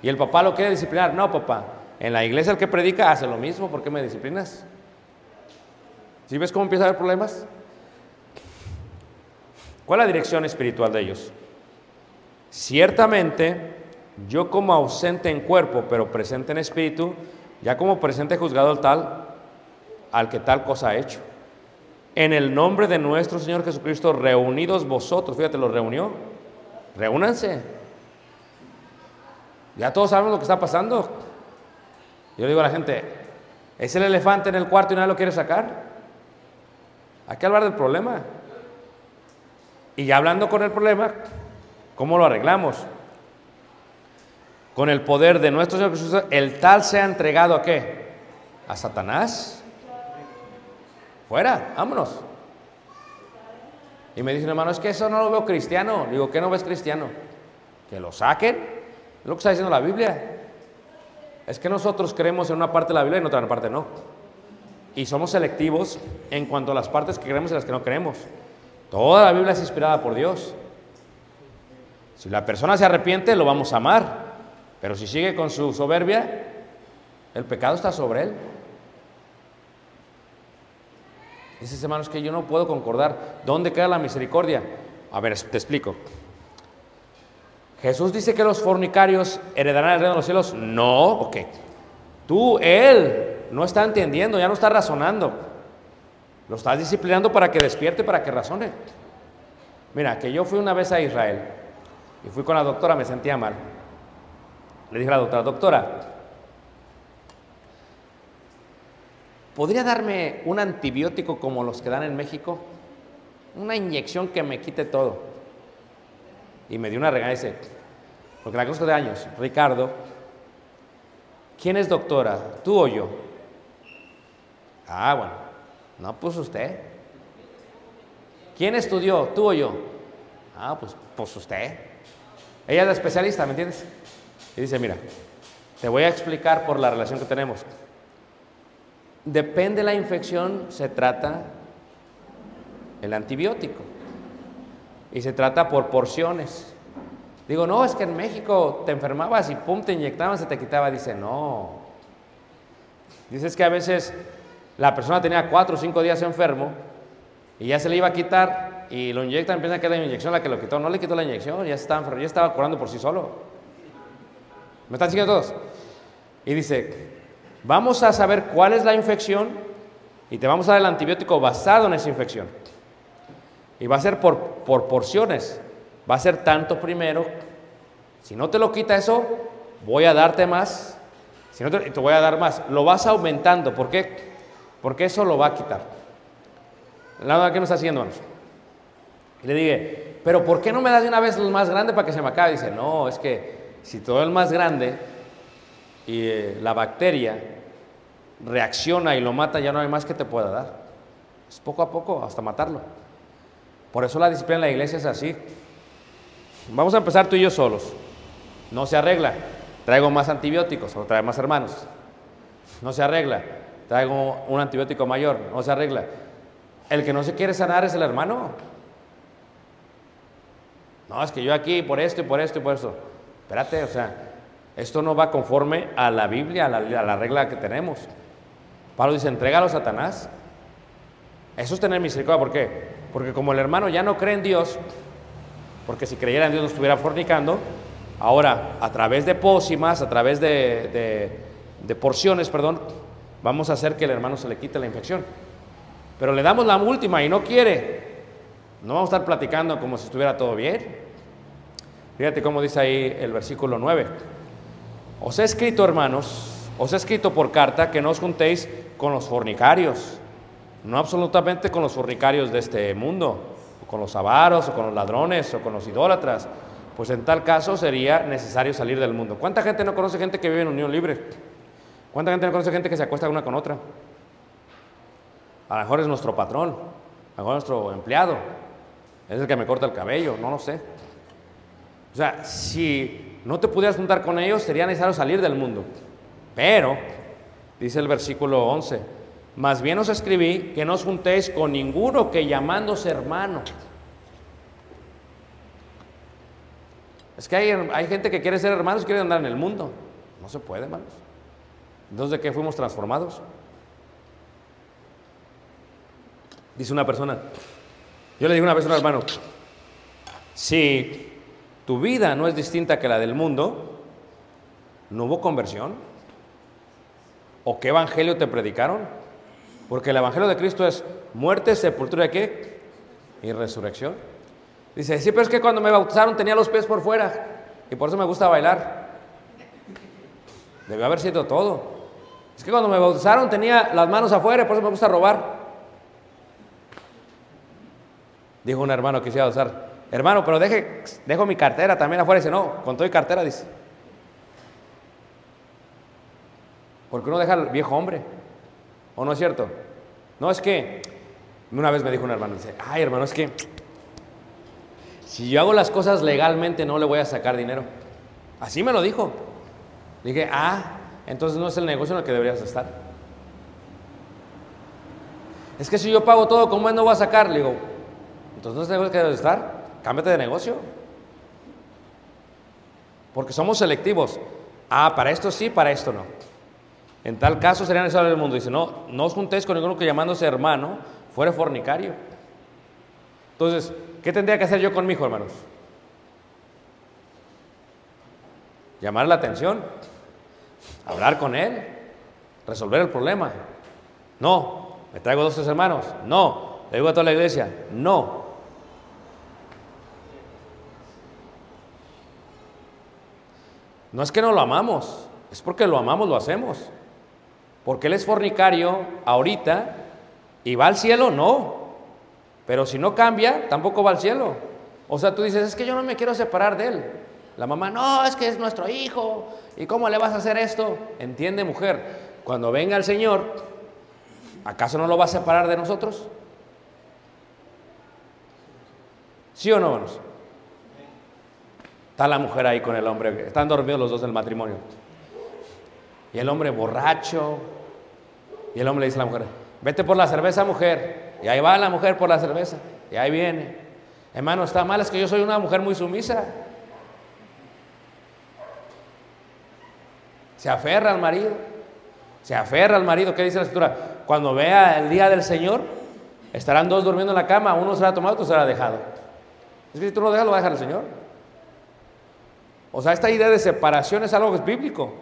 Y el papá lo quiere disciplinar. No, papá. En la iglesia el que predica hace lo mismo. ¿Por qué me disciplinas? ¿Sí ves cómo empieza a haber problemas? ¿Cuál es la dirección espiritual de ellos? Ciertamente, yo como ausente en cuerpo, pero presente en espíritu, ya como presente juzgado al tal, al que tal cosa ha hecho. En el nombre de nuestro Señor Jesucristo, reunidos vosotros, fíjate, los reunió. Reúnanse. Ya todos sabemos lo que está pasando. Yo digo a la gente, es el elefante en el cuarto y nadie lo quiere sacar. Hay que hablar del problema. Y ya hablando con el problema, ¿cómo lo arreglamos? Con el poder de nuestro Señor Jesús, el tal sea entregado a qué? A Satanás. Fuera, vámonos. Y me dicen, hermano, es que eso no lo veo cristiano. Digo, ¿qué no ves cristiano? Que lo saquen. Es lo que está diciendo la Biblia. Es que nosotros creemos en una parte de la Biblia y en otra parte no. Y somos selectivos en cuanto a las partes que creemos y las que no creemos. Toda la Biblia es inspirada por Dios. Si la persona se arrepiente, lo vamos a amar. Pero si sigue con su soberbia, el pecado está sobre él. Dices, hermanos, que yo no puedo concordar. ¿Dónde queda la misericordia? A ver, te explico. Jesús dice que los fornicarios heredarán el reino de los cielos. No, ok. Tú, él, no está entendiendo, ya no está razonando. Lo estás disciplinando para que despierte, para que razone. Mira, que yo fui una vez a Israel y fui con la doctora, me sentía mal. Le dije a la doctora, doctora, ¿podría darme un antibiótico como los que dan en México? Una inyección que me quite todo. Y me dio una regaña, dice, porque la conozco de años, Ricardo, ¿quién es doctora? ¿Tú o yo? Ah, bueno, no, pues usted. ¿Quién estudió? ¿Tú o yo? Ah, pues, pues usted. Ella es la especialista, ¿me entiendes? Y dice, mira, Te voy a explicar por la relación que tenemos. Depende de la infección, se trata el antibiótico. Y se trata por porciones. Digo, no, es que en México te enfermabas y pum, te inyectaban, se te quitaba. Dice, no. Dices que a veces la persona tenía cuatro o cinco días enfermo y ya se le iba a quitar y lo inyectan, piensan que es la inyección la que lo quitó. No le quitó la inyección, ya estaba enfermo, ya estaba curando por sí solo. ¿Me están siguiendo todos? Y dice, vamos a saber cuál es la infección y te vamos a dar el antibiótico basado en esa infección. Y va a ser por, por porciones. Va a ser tanto primero. Si no te lo quita eso, voy a darte más. Si no te, te voy a dar más. Lo vas aumentando. ¿Por qué? Porque eso lo va a quitar. La ¿qué me está haciendo, hermanos? Y le dije, pero ¿por qué no me das de una vez el más grande para que se me acabe? Dice, no, es que si todo el más grande y eh, la bacteria reacciona y lo mata, ya no hay más que te pueda dar. Es poco a poco hasta matarlo. Por eso la disciplina en la iglesia es así. Vamos a empezar tú y yo solos. No se arregla. Traigo más antibióticos o traigo más hermanos. No se arregla. Traigo un antibiótico mayor. No se arregla. El que no se quiere sanar es el hermano. No, es que yo aquí por esto y por esto y por eso. Espérate, o sea, esto no va conforme a la Biblia, a la, a la regla que tenemos. Pablo dice, entrégalo a Satanás. Eso es tener misericordia. ¿Por qué? Porque como el hermano ya no cree en Dios, porque si creyera en Dios no estuviera fornicando, ahora a través de pócimas, a través de, de porciones, perdón, vamos a hacer que el hermano se le quite la infección. Pero le damos la última y no quiere. No vamos a estar platicando como si estuviera todo bien. Fíjate cómo dice ahí el versículo 9. Os he escrito, hermanos, os he escrito por carta que no os juntéis con los fornicarios, no absolutamente con los fornicarios de este mundo, con los avaros, o con los ladrones, o con los idólatras, pues en tal caso sería necesario salir del mundo. ¿Cuánta gente no conoce gente que vive en unión libre? ¿Cuánta gente no conoce gente que se acuesta una con otra? A lo mejor es nuestro patrón, a lo mejor es nuestro empleado, es el que me corta el cabello, no lo sé. O sea, si no te pudieras juntar con ellos, sería necesario salir del mundo. Pero, dice el versículo 11, más bien os escribí que no os juntéis con ninguno que llamándose hermano. Es que hay, hay gente que quiere ser hermanos y quiere andar en el mundo. No se puede, hermanos. Entonces, ¿de qué fuimos transformados? Dice una persona, yo le digo una vez a un hermano, si tu vida no es distinta que la del mundo, ¿no hubo conversión? ¿O qué evangelio te predicaron? Porque el evangelio de Cristo es muerte, sepultura y qué? Y resurrección. Dice, sí, pero es que cuando me bautizaron tenía los pies por fuera y por eso me gusta bailar. Debe haber sido todo. Es que cuando me bautizaron tenía las manos afuera por eso me gusta robar. Dijo un hermano que quisiera usar, hermano, pero deje, dejo mi cartera también afuera. dice, no, con todo y cartera, dice. Porque uno deja al viejo hombre. ¿O no es cierto? No, es que, una vez me dijo un hermano, dice, ay hermano, es que si yo hago las cosas legalmente no le voy a sacar dinero. Así me lo dijo. Dije, ah, entonces no es el negocio en el que deberías estar. Es que si yo pago todo, ¿cómo no voy a sacar? Le digo, entonces no es el negocio que debes estar. Cámbiate de negocio. Porque somos selectivos. Ah, para esto sí, para esto no. En tal caso sería necesario el mundo. Dice, no, no os juntéis con ninguno que llamándose hermano fuera fornicario. Entonces, ¿qué tendría que hacer yo con mi hijo, hermanos? Llamar la atención, hablar con él, resolver el problema. No, me traigo dos tres hermanos. No, le digo a toda la iglesia. No. No es que no lo amamos, es porque lo amamos, lo hacemos. Porque él es fornicario ahorita y va al cielo, no. Pero si no cambia, tampoco va al cielo. O sea, tú dices, es que yo no me quiero separar de él. La mamá, no, es que es nuestro hijo. ¿Y cómo le vas a hacer esto? Entiende, mujer, cuando venga el Señor, ¿acaso no lo va a separar de nosotros? ¿Sí o no, hermanos? Está la mujer ahí con el hombre, están dormidos los dos del matrimonio. Y el hombre borracho. Y el hombre le dice a la mujer, vete por la cerveza, mujer. Y ahí va la mujer por la cerveza. Y ahí viene. Hermano, está mal, es que yo soy una mujer muy sumisa. Se aferra al marido. Se aferra al marido. ¿Qué dice la escritura? Cuando vea el día del Señor, estarán dos durmiendo en la cama. Uno será tomado, otro será dejado. Es que si tú lo dejas, lo va a dejar el Señor. O sea, esta idea de separación es algo que es bíblico.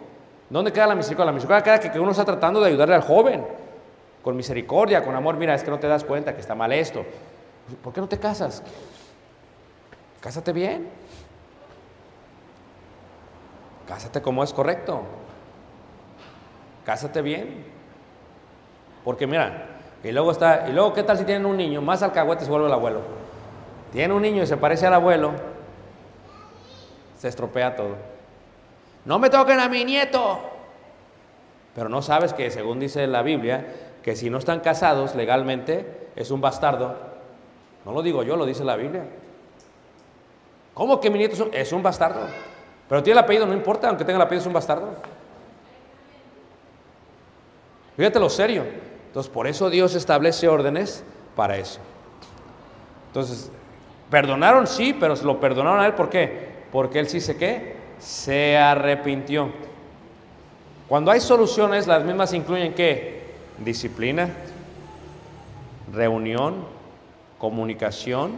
¿Dónde queda la misericordia? La misericordia queda que uno está tratando de ayudarle al joven. Con misericordia, con amor. Mira, es que no te das cuenta que está mal esto. ¿Por qué no te casas? Cásate bien. Cásate como es correcto. Cásate bien. Porque mira, y luego está, y luego qué tal si tienen un niño, más alcahuete se vuelve el abuelo. Tiene un niño y se parece al abuelo, se estropea todo. No me toquen a mi nieto. Pero no sabes que según dice la Biblia, que si no están casados legalmente es un bastardo. No lo digo yo, lo dice la Biblia. ¿Cómo que mi nieto es un, es un bastardo? Pero tiene el apellido, no importa, aunque tenga el apellido es un bastardo. Fíjate lo serio. Entonces, por eso Dios establece órdenes para eso. Entonces, perdonaron, sí, pero lo perdonaron a él, ¿por qué? Porque él sí se qué? Se arrepintió. Cuando hay soluciones, las mismas incluyen qué? Disciplina, reunión, comunicación,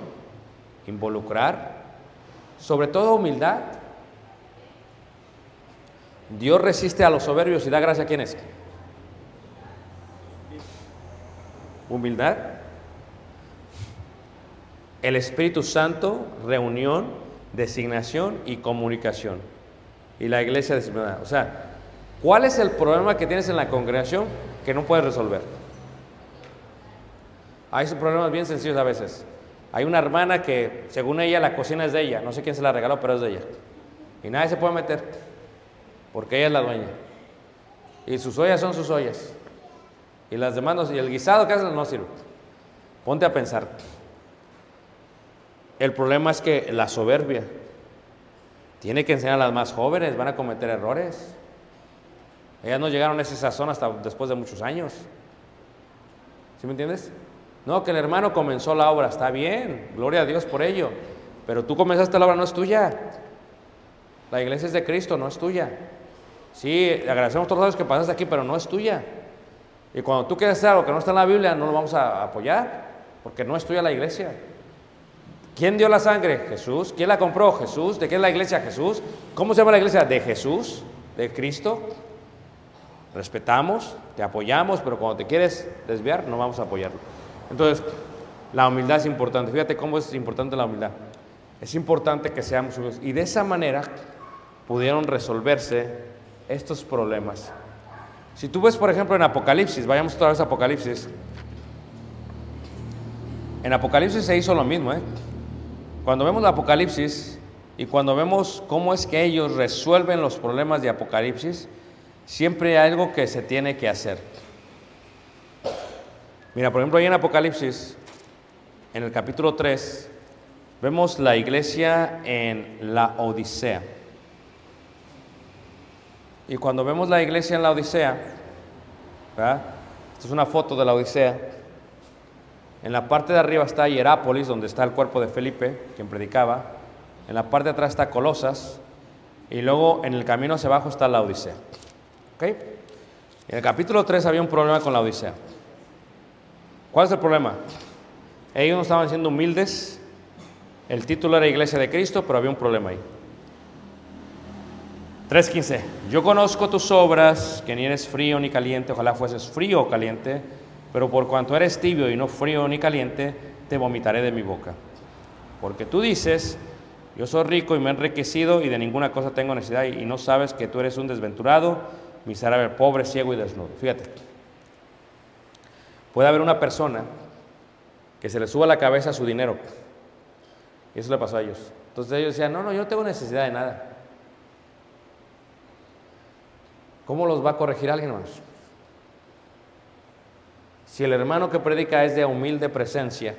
involucrar, sobre todo humildad. Dios resiste a los soberbios y da gracia a quienes. Humildad. El Espíritu Santo, reunión, designación y comunicación. Y la iglesia disciplinada. O sea, ¿cuál es el problema que tienes en la congregación que no puedes resolver? Hay problemas bien sencillos a veces. Hay una hermana que, según ella, la cocina es de ella. No sé quién se la regaló, pero es de ella. Y nadie se puede meter, porque ella es la dueña. Y sus ollas son sus ollas. Y las demás, no, y el guisado que hacen no sirve. Ponte a pensar. El problema es que la soberbia tiene que enseñar a las más jóvenes, van a cometer errores. Ellas no llegaron a esa sazón hasta después de muchos años. ¿Sí me entiendes? No, que el hermano comenzó la obra, está bien, gloria a Dios por ello, pero tú comenzaste la obra, no es tuya. La iglesia es de Cristo, no es tuya. Sí, agradecemos todos los que pasaste aquí, pero no es tuya. Y cuando tú quieres hacer algo que no está en la Biblia, no lo vamos a apoyar, porque no es tuya la iglesia. ¿Quién dio la sangre? Jesús. ¿Quién la compró? Jesús. ¿De qué es la iglesia? Jesús. ¿Cómo se llama la iglesia? De Jesús, de Cristo. Respetamos, te apoyamos, pero cuando te quieres desviar, no vamos a apoyarlo. Entonces, la humildad es importante. Fíjate cómo es importante la humildad. Es importante que seamos humildes. Y de esa manera pudieron resolverse estos problemas. Si tú ves, por ejemplo, en Apocalipsis, vayamos otra vez a Apocalipsis. En Apocalipsis se hizo lo mismo, ¿eh? Cuando vemos el Apocalipsis y cuando vemos cómo es que ellos resuelven los problemas de Apocalipsis, siempre hay algo que se tiene que hacer. Mira, por ejemplo, ahí en Apocalipsis, en el capítulo 3, vemos la iglesia en la Odisea. Y cuando vemos la iglesia en la Odisea. Esta es una foto de la Odisea. En la parte de arriba está Hierápolis, donde está el cuerpo de Felipe, quien predicaba. En la parte de atrás está Colosas. Y luego en el camino hacia abajo está la Odisea. ¿Ok? En el capítulo 3 había un problema con la Odisea. ¿Cuál es el problema? Ellos no estaban siendo humildes. El título era Iglesia de Cristo, pero había un problema ahí. 3.15. Yo conozco tus obras, que ni eres frío ni caliente, ojalá fueses frío o caliente, pero por cuanto eres tibio y no frío ni caliente, te vomitaré de mi boca. Porque tú dices, yo soy rico y me he enriquecido y de ninguna cosa tengo necesidad y no sabes que tú eres un desventurado, miserable, pobre, ciego y desnudo. Fíjate, puede haber una persona que se le suba a la cabeza su dinero. Y eso le pasó a ellos. Entonces ellos decían, no, no, yo no tengo necesidad de nada. ¿Cómo los va a corregir alguien, hermanos? Si el hermano que predica es de humilde presencia,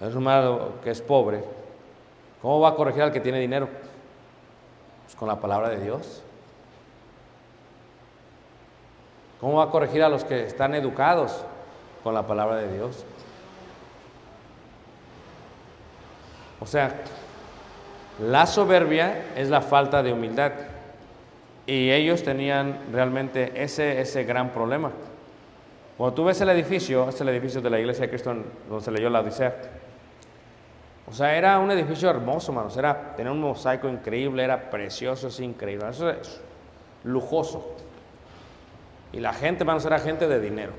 es un hermano que es pobre, ¿cómo va a corregir al que tiene dinero? Pues con la palabra de Dios. ¿Cómo va a corregir a los que están educados con la palabra de Dios? O sea, la soberbia es la falta de humildad. Y ellos tenían realmente ese, ese gran problema. Cuando tú ves el edificio, es el edificio de la iglesia de Cristo donde se leyó la Odisea. O sea, era un edificio hermoso, hermanos. Era, tenía un mosaico increíble, era precioso, es increíble. Eso es lujoso. Y la gente, hermanos, era gente de dinero.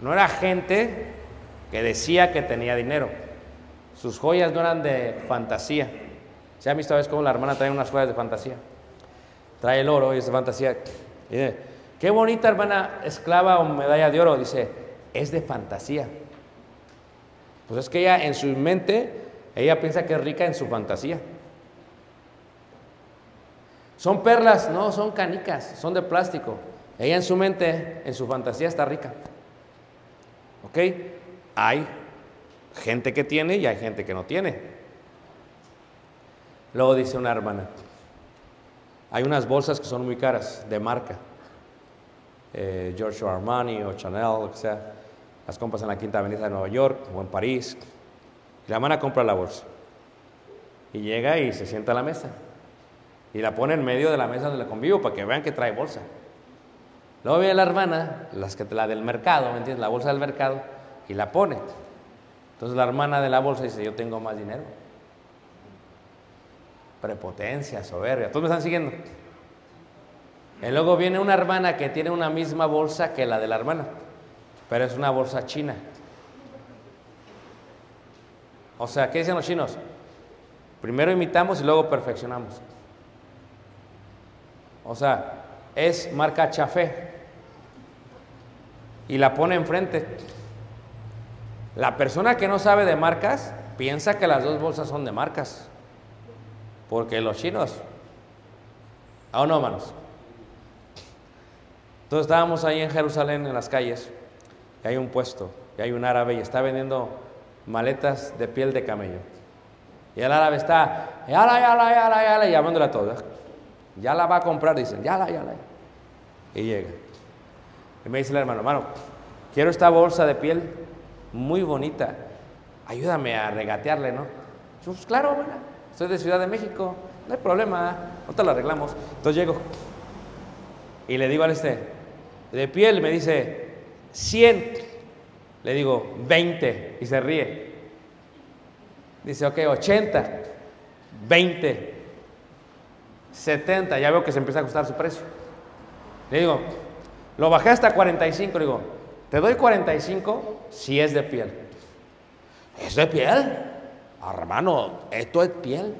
No era gente que decía que tenía dinero. Sus joyas no eran de fantasía. ¿Se ha visto a veces cómo la hermana trae unas joyas de fantasía? Trae el oro y es de fantasía. Y dice, qué bonita hermana esclava o medalla de oro. Dice, es de fantasía. Pues es que ella en su mente, ella piensa que es rica en su fantasía. Son perlas, no, son canicas, son de plástico. Ella en su mente, en su fantasía está rica. ¿Ok? Hay gente que tiene y hay gente que no tiene. Luego dice una hermana, hay unas bolsas que son muy caras, de marca. Eh, Giorgio Armani o Chanel, lo que sea. Las compras en la Quinta Avenida de Nueva York o en París. Y la hermana compra la bolsa. Y llega y se sienta a la mesa. Y la pone en medio de la mesa donde la convivo para que vean que trae bolsa. Luego viene la hermana, las que, la del mercado, ¿me entiendes? La bolsa del mercado, y la pone. Entonces la hermana de la bolsa dice, yo tengo más dinero. Prepotencia, soberbia. ¿Todos me están siguiendo? Y luego viene una hermana que tiene una misma bolsa que la de la hermana, pero es una bolsa china. O sea, ¿qué dicen los chinos? Primero imitamos y luego perfeccionamos. O sea, es marca chafé y la pone enfrente. La persona que no sabe de marcas piensa que las dos bolsas son de marcas. Porque los chinos. ¿Ah no, hermanos? Entonces estábamos ahí en Jerusalén, en las calles, y hay un puesto, y hay un árabe y está vendiendo maletas de piel de camello. Y el árabe está, yala, yala, yala, yala, llamándole a todos. Ya la va a comprar, dicen, yala, yala. Y llega. Y me dice el hermano, hermano, quiero esta bolsa de piel muy bonita. Ayúdame a regatearle, ¿no? Pues claro, bueno, soy de Ciudad de México, no hay problema, te lo arreglamos. Entonces llego y le digo al este, de piel, me dice, 100. Le digo, 20. Y se ríe. Dice, ok, 80, 20, 70. Ya veo que se empieza a ajustar su precio. Le digo, lo bajé hasta 45. Le digo, te doy 45 si es de piel. ¿Es de piel? Ah, Hermano, esto es piel.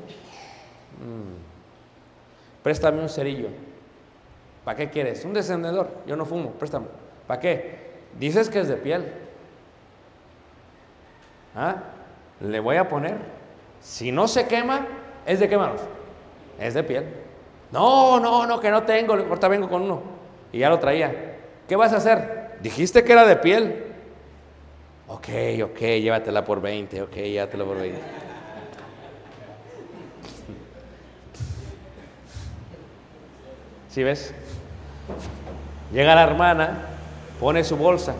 Mm. Préstame un cerillo. ¿Para qué quieres? Un descendedor. Yo no fumo, préstame. ¿Para qué? Dices que es de piel. ¿Ah? Le voy a poner. Si no se quema, es de qué manos? Es de piel. No, no, no, que no tengo. Ahorita vengo con uno. Y ya lo traía. ¿Qué vas a hacer? Dijiste que era de piel. Ok, ok, llévatela por 20. Ok, llévatela por 20. ¿Sí ves? Llega la hermana, pone su bolsa.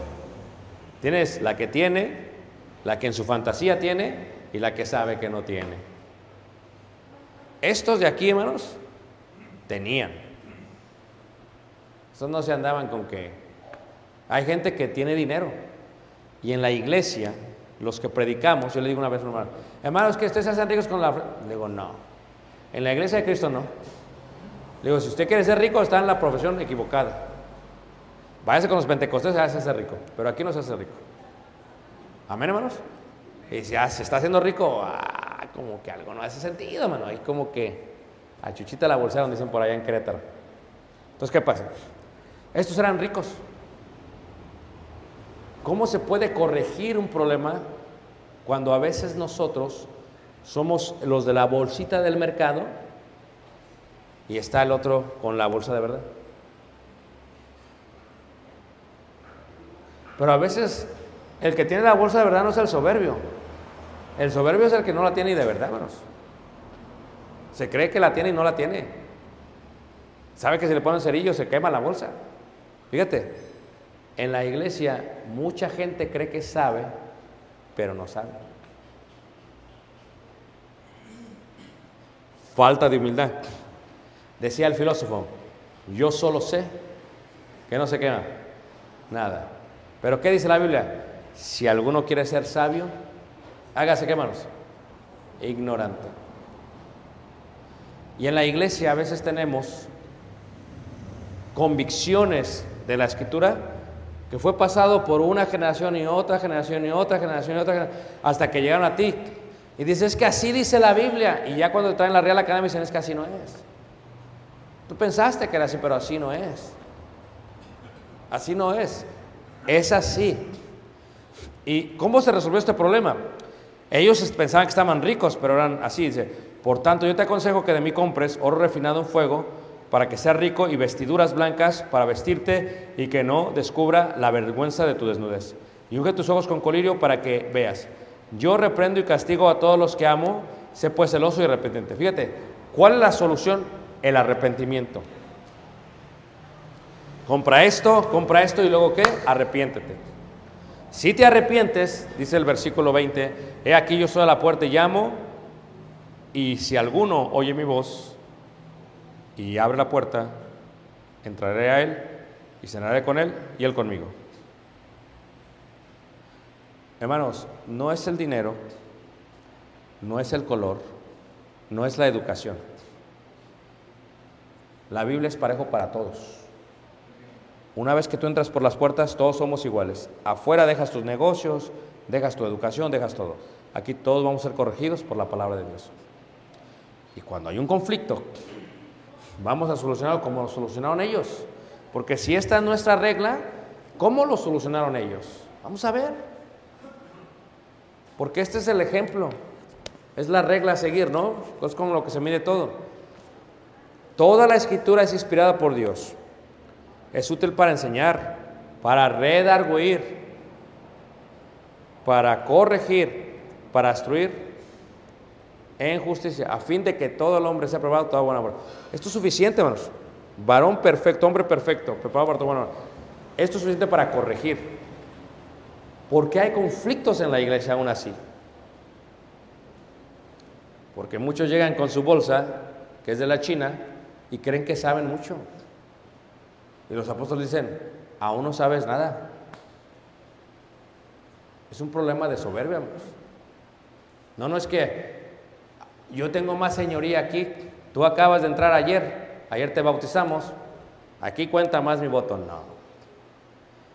Tienes la que tiene, la que en su fantasía tiene y la que sabe que no tiene. Estos de aquí, hermanos, tenían. Estos no se andaban con que hay gente que tiene dinero y en la iglesia, los que predicamos, yo le digo una vez a un hermano, hermanos, que ustedes se hacen ricos con la... Le digo, no. En la iglesia de Cristo no. Le digo, si usted quiere ser rico, está en la profesión equivocada. Váyase con los pentecostés, se hace rico, pero aquí no se hace rico. Amén, hermanos. Y si ah, se está haciendo rico, ah, como que algo no hace sentido, hermano. Hay como que a chuchita la bolsa, donde dicen por allá en Querétaro. Entonces, ¿qué pasa? Estos eran ricos. ¿Cómo se puede corregir un problema cuando a veces nosotros somos los de la bolsita del mercado y está el otro con la bolsa de verdad? Pero a veces el que tiene la bolsa de verdad no es el soberbio. El soberbio es el que no la tiene y de verdad, hermanos. Se cree que la tiene y no la tiene. Sabe que si le ponen cerillo se quema la bolsa. Fíjate, en la iglesia mucha gente cree que sabe, pero no sabe. Falta de humildad. Decía el filósofo, yo solo sé que no se quema nada. Pero ¿qué dice la Biblia? Si alguno quiere ser sabio, hágase qué manos? Ignorante. Y en la iglesia a veces tenemos convicciones de la escritura que fue pasado por una generación y otra generación y otra generación y otra generación, hasta que llegaron a ti. Y dices, es que así dice la Biblia. Y ya cuando traen la Real Academia dicen, es que así no es. Tú pensaste que era así, pero así no es. Así no es. Es así. ¿Y cómo se resolvió este problema? Ellos pensaban que estaban ricos, pero eran así. Dice, por tanto, yo te aconsejo que de mí compres oro refinado en fuego para que seas rico y vestiduras blancas para vestirte y que no descubra la vergüenza de tu desnudez. Y unge tus ojos con colirio para que veas. Yo reprendo y castigo a todos los que amo, sé pues celoso y arrepentente. Fíjate, ¿cuál es la solución? El arrepentimiento. Compra esto, compra esto y luego qué? Arrepiéntete. Si te arrepientes, dice el versículo 20, he aquí yo soy a la puerta y llamo, y si alguno oye mi voz y abre la puerta, entraré a él y cenaré con él y él conmigo. Hermanos, no es el dinero, no es el color, no es la educación. La Biblia es parejo para todos. Una vez que tú entras por las puertas, todos somos iguales. Afuera dejas tus negocios, dejas tu educación, dejas todo. Aquí todos vamos a ser corregidos por la palabra de Dios. Y cuando hay un conflicto, vamos a solucionarlo como lo solucionaron ellos. Porque si esta es nuestra regla, ¿cómo lo solucionaron ellos? Vamos a ver. Porque este es el ejemplo. Es la regla a seguir, ¿no? Es como lo que se mide todo. Toda la escritura es inspirada por Dios. Es útil para enseñar, para redarguir, para corregir, para instruir en justicia, a fin de que todo el hombre sea preparado toda buena obra. Esto es suficiente, hermanos. Varón perfecto, hombre perfecto, preparado para toda buena obra. Esto es suficiente para corregir. ¿Por qué hay conflictos en la iglesia aún así? Porque muchos llegan con su bolsa, que es de la China, y creen que saben mucho. Y los apóstoles dicen, aún no sabes nada. Es un problema de soberbia. No, no es que yo tengo más señoría aquí, tú acabas de entrar ayer, ayer te bautizamos, aquí cuenta más mi voto. No.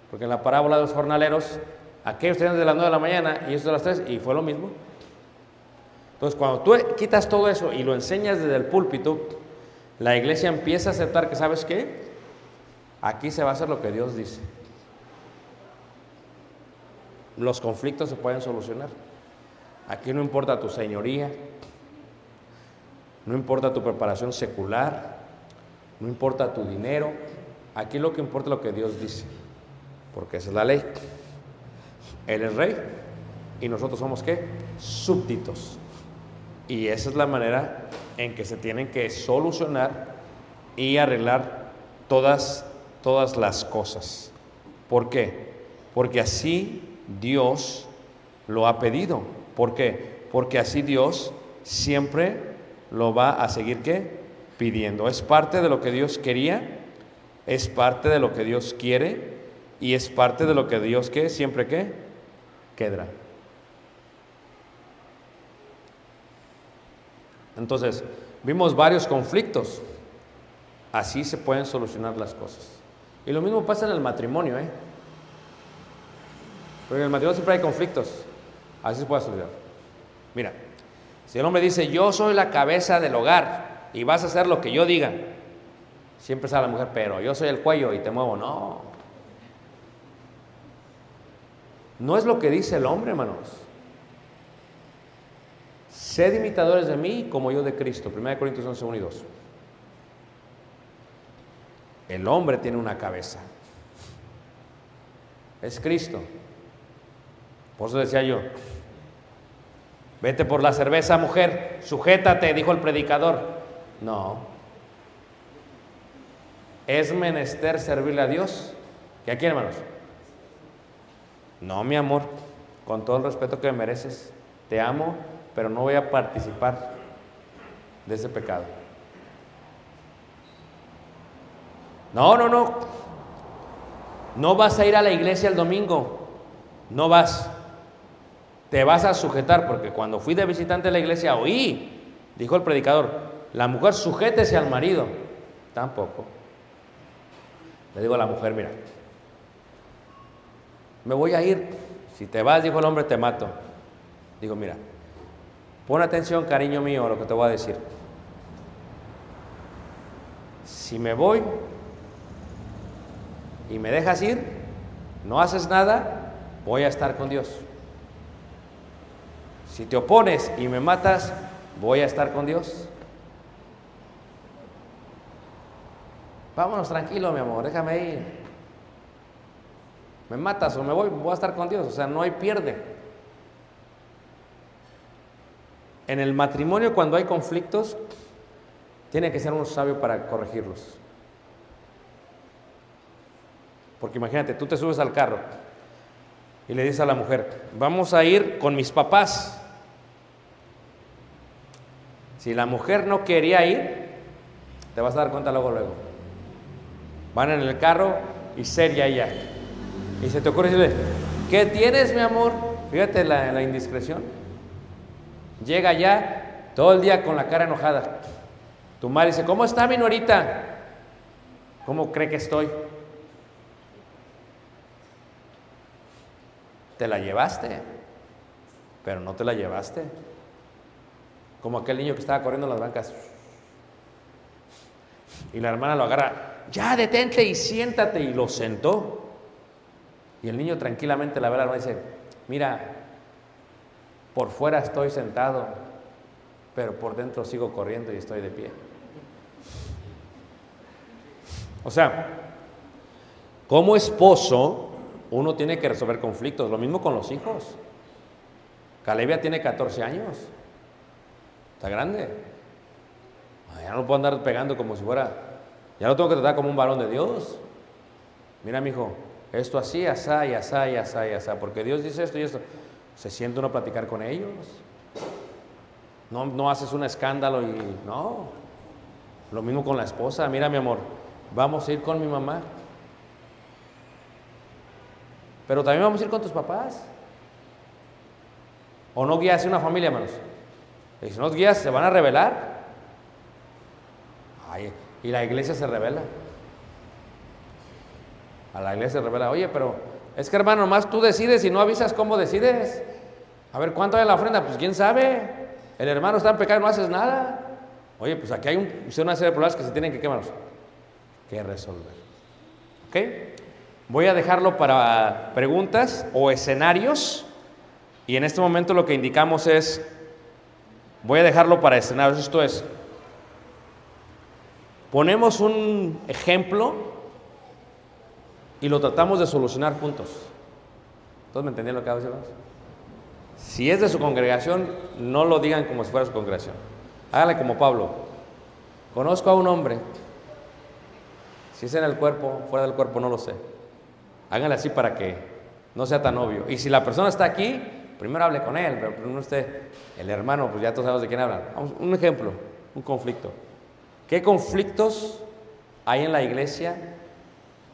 Porque en la parábola de los jornaleros, aquellos tenían de las 9 de la mañana y estos de las 3 y fue lo mismo. Entonces, cuando tú quitas todo eso y lo enseñas desde el púlpito, la iglesia empieza a aceptar que, ¿sabes qué? Aquí se va a hacer lo que Dios dice. Los conflictos se pueden solucionar. Aquí no importa tu señoría, no importa tu preparación secular, no importa tu dinero. Aquí lo que importa es lo que Dios dice, porque esa es la ley. Él es rey y nosotros somos qué? Súbditos. Y esa es la manera en que se tienen que solucionar y arreglar todas, todas las cosas. ¿Por qué? Porque así Dios lo ha pedido. ¿Por qué? Porque así Dios siempre lo va a seguir qué? Pidiendo. Es parte de lo que Dios quería, es parte de lo que Dios quiere y es parte de lo que Dios que siempre que quedará. Entonces, vimos varios conflictos. Así se pueden solucionar las cosas. Y lo mismo pasa en el matrimonio, ¿eh? Porque en el matrimonio siempre hay conflictos. Así se puede solucionar. Mira, si el hombre dice, yo soy la cabeza del hogar y vas a hacer lo que yo diga, siempre sale la mujer, pero yo soy el cuello y te muevo. No. No es lo que dice el hombre, hermanos. Sed imitadores de mí como yo de Cristo. 1 Corintios 11, 1 y 2. El hombre tiene una cabeza. Es Cristo. Por eso decía yo, vete por la cerveza, mujer, sujétate, dijo el predicador. No. Es menester servirle a Dios ¿Qué aquí, hermanos? No, mi amor, con todo el respeto que me mereces, te amo, pero no voy a participar de ese pecado. No, no, no. No vas a ir a la iglesia el domingo. No vas. Te vas a sujetar, porque cuando fui de visitante de la iglesia oí, dijo el predicador, la mujer sujétese al marido. Tampoco. Le digo a la mujer, mira, me voy a ir. Si te vas, dijo el hombre, te mato. Digo, mira, pon atención, cariño mío, a lo que te voy a decir. Si me voy y me dejas ir, no haces nada, voy a estar con Dios. Si te opones y me matas, voy a estar con Dios. Vámonos tranquilo, mi amor, déjame ir. Me matas o me voy, voy a estar con Dios. O sea, no hay pierde. En el matrimonio, cuando hay conflictos, tiene que ser uno sabio para corregirlos. Porque imagínate, tú te subes al carro y le dices a la mujer, vamos a ir con mis papás. Si la mujer no quería ir, te vas a dar cuenta luego, luego. Van en el carro y seria ella. Y se te ocurre decirle, ¿qué tienes, mi amor? Fíjate la, la indiscreción. Llega ya todo el día con la cara enojada. Tu madre dice, ¿cómo está mi norita? ¿Cómo cree que estoy? Te la llevaste, pero no te la llevaste. Como aquel niño que estaba corriendo en las bancas. Y la hermana lo agarra, ya detente y siéntate. Y lo sentó. Y el niño tranquilamente la ve a la hermana y dice, mira, por fuera estoy sentado, pero por dentro sigo corriendo y estoy de pie. O sea, como esposo, uno tiene que resolver conflictos. Lo mismo con los hijos. Calebia tiene 14 años. Está grande. Ya no puedo andar pegando como si fuera. Ya lo tengo que tratar como un varón de Dios. Mira, mi hijo, esto así, asá, y asá, y asá, y asá. Porque Dios dice esto y esto. Se siente uno a platicar con ellos. No, no haces un escándalo y no. Lo mismo con la esposa. Mira, mi amor, vamos a ir con mi mamá. Pero también vamos a ir con tus papás. ¿O no guías una familia, hermanos? Y si no los guías, se van a rebelar. Ay, y la iglesia se revela. A la iglesia se revela, oye, pero es que hermano, más tú decides y no avisas cómo decides. A ver, ¿cuánto hay en la ofrenda? Pues quién sabe. El hermano está en pecado y no haces nada. Oye, pues aquí hay un, una serie de problemas que se tienen que, quemarnos, que resolver. ¿Ok? Voy a dejarlo para preguntas o escenarios. Y en este momento lo que indicamos es, voy a dejarlo para escenarios. Esto es, ponemos un ejemplo y lo tratamos de solucionar juntos. ¿Todos me entendieron lo que hago, Si es de su congregación, no lo digan como si fuera su congregación. Hágale como Pablo. Conozco a un hombre. Si es en el cuerpo, fuera del cuerpo, no lo sé. Háganle así para que no sea tan obvio. Y si la persona está aquí, primero hable con él, pero primero usted, el hermano, pues ya todos sabemos de quién hablan. Vamos, un ejemplo, un conflicto. ¿Qué conflictos hay en la iglesia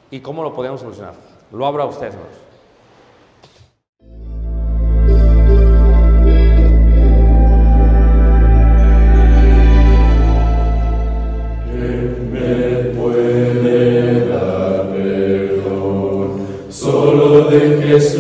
y cómo lo podemos solucionar? Lo abro a ustedes, hermanos.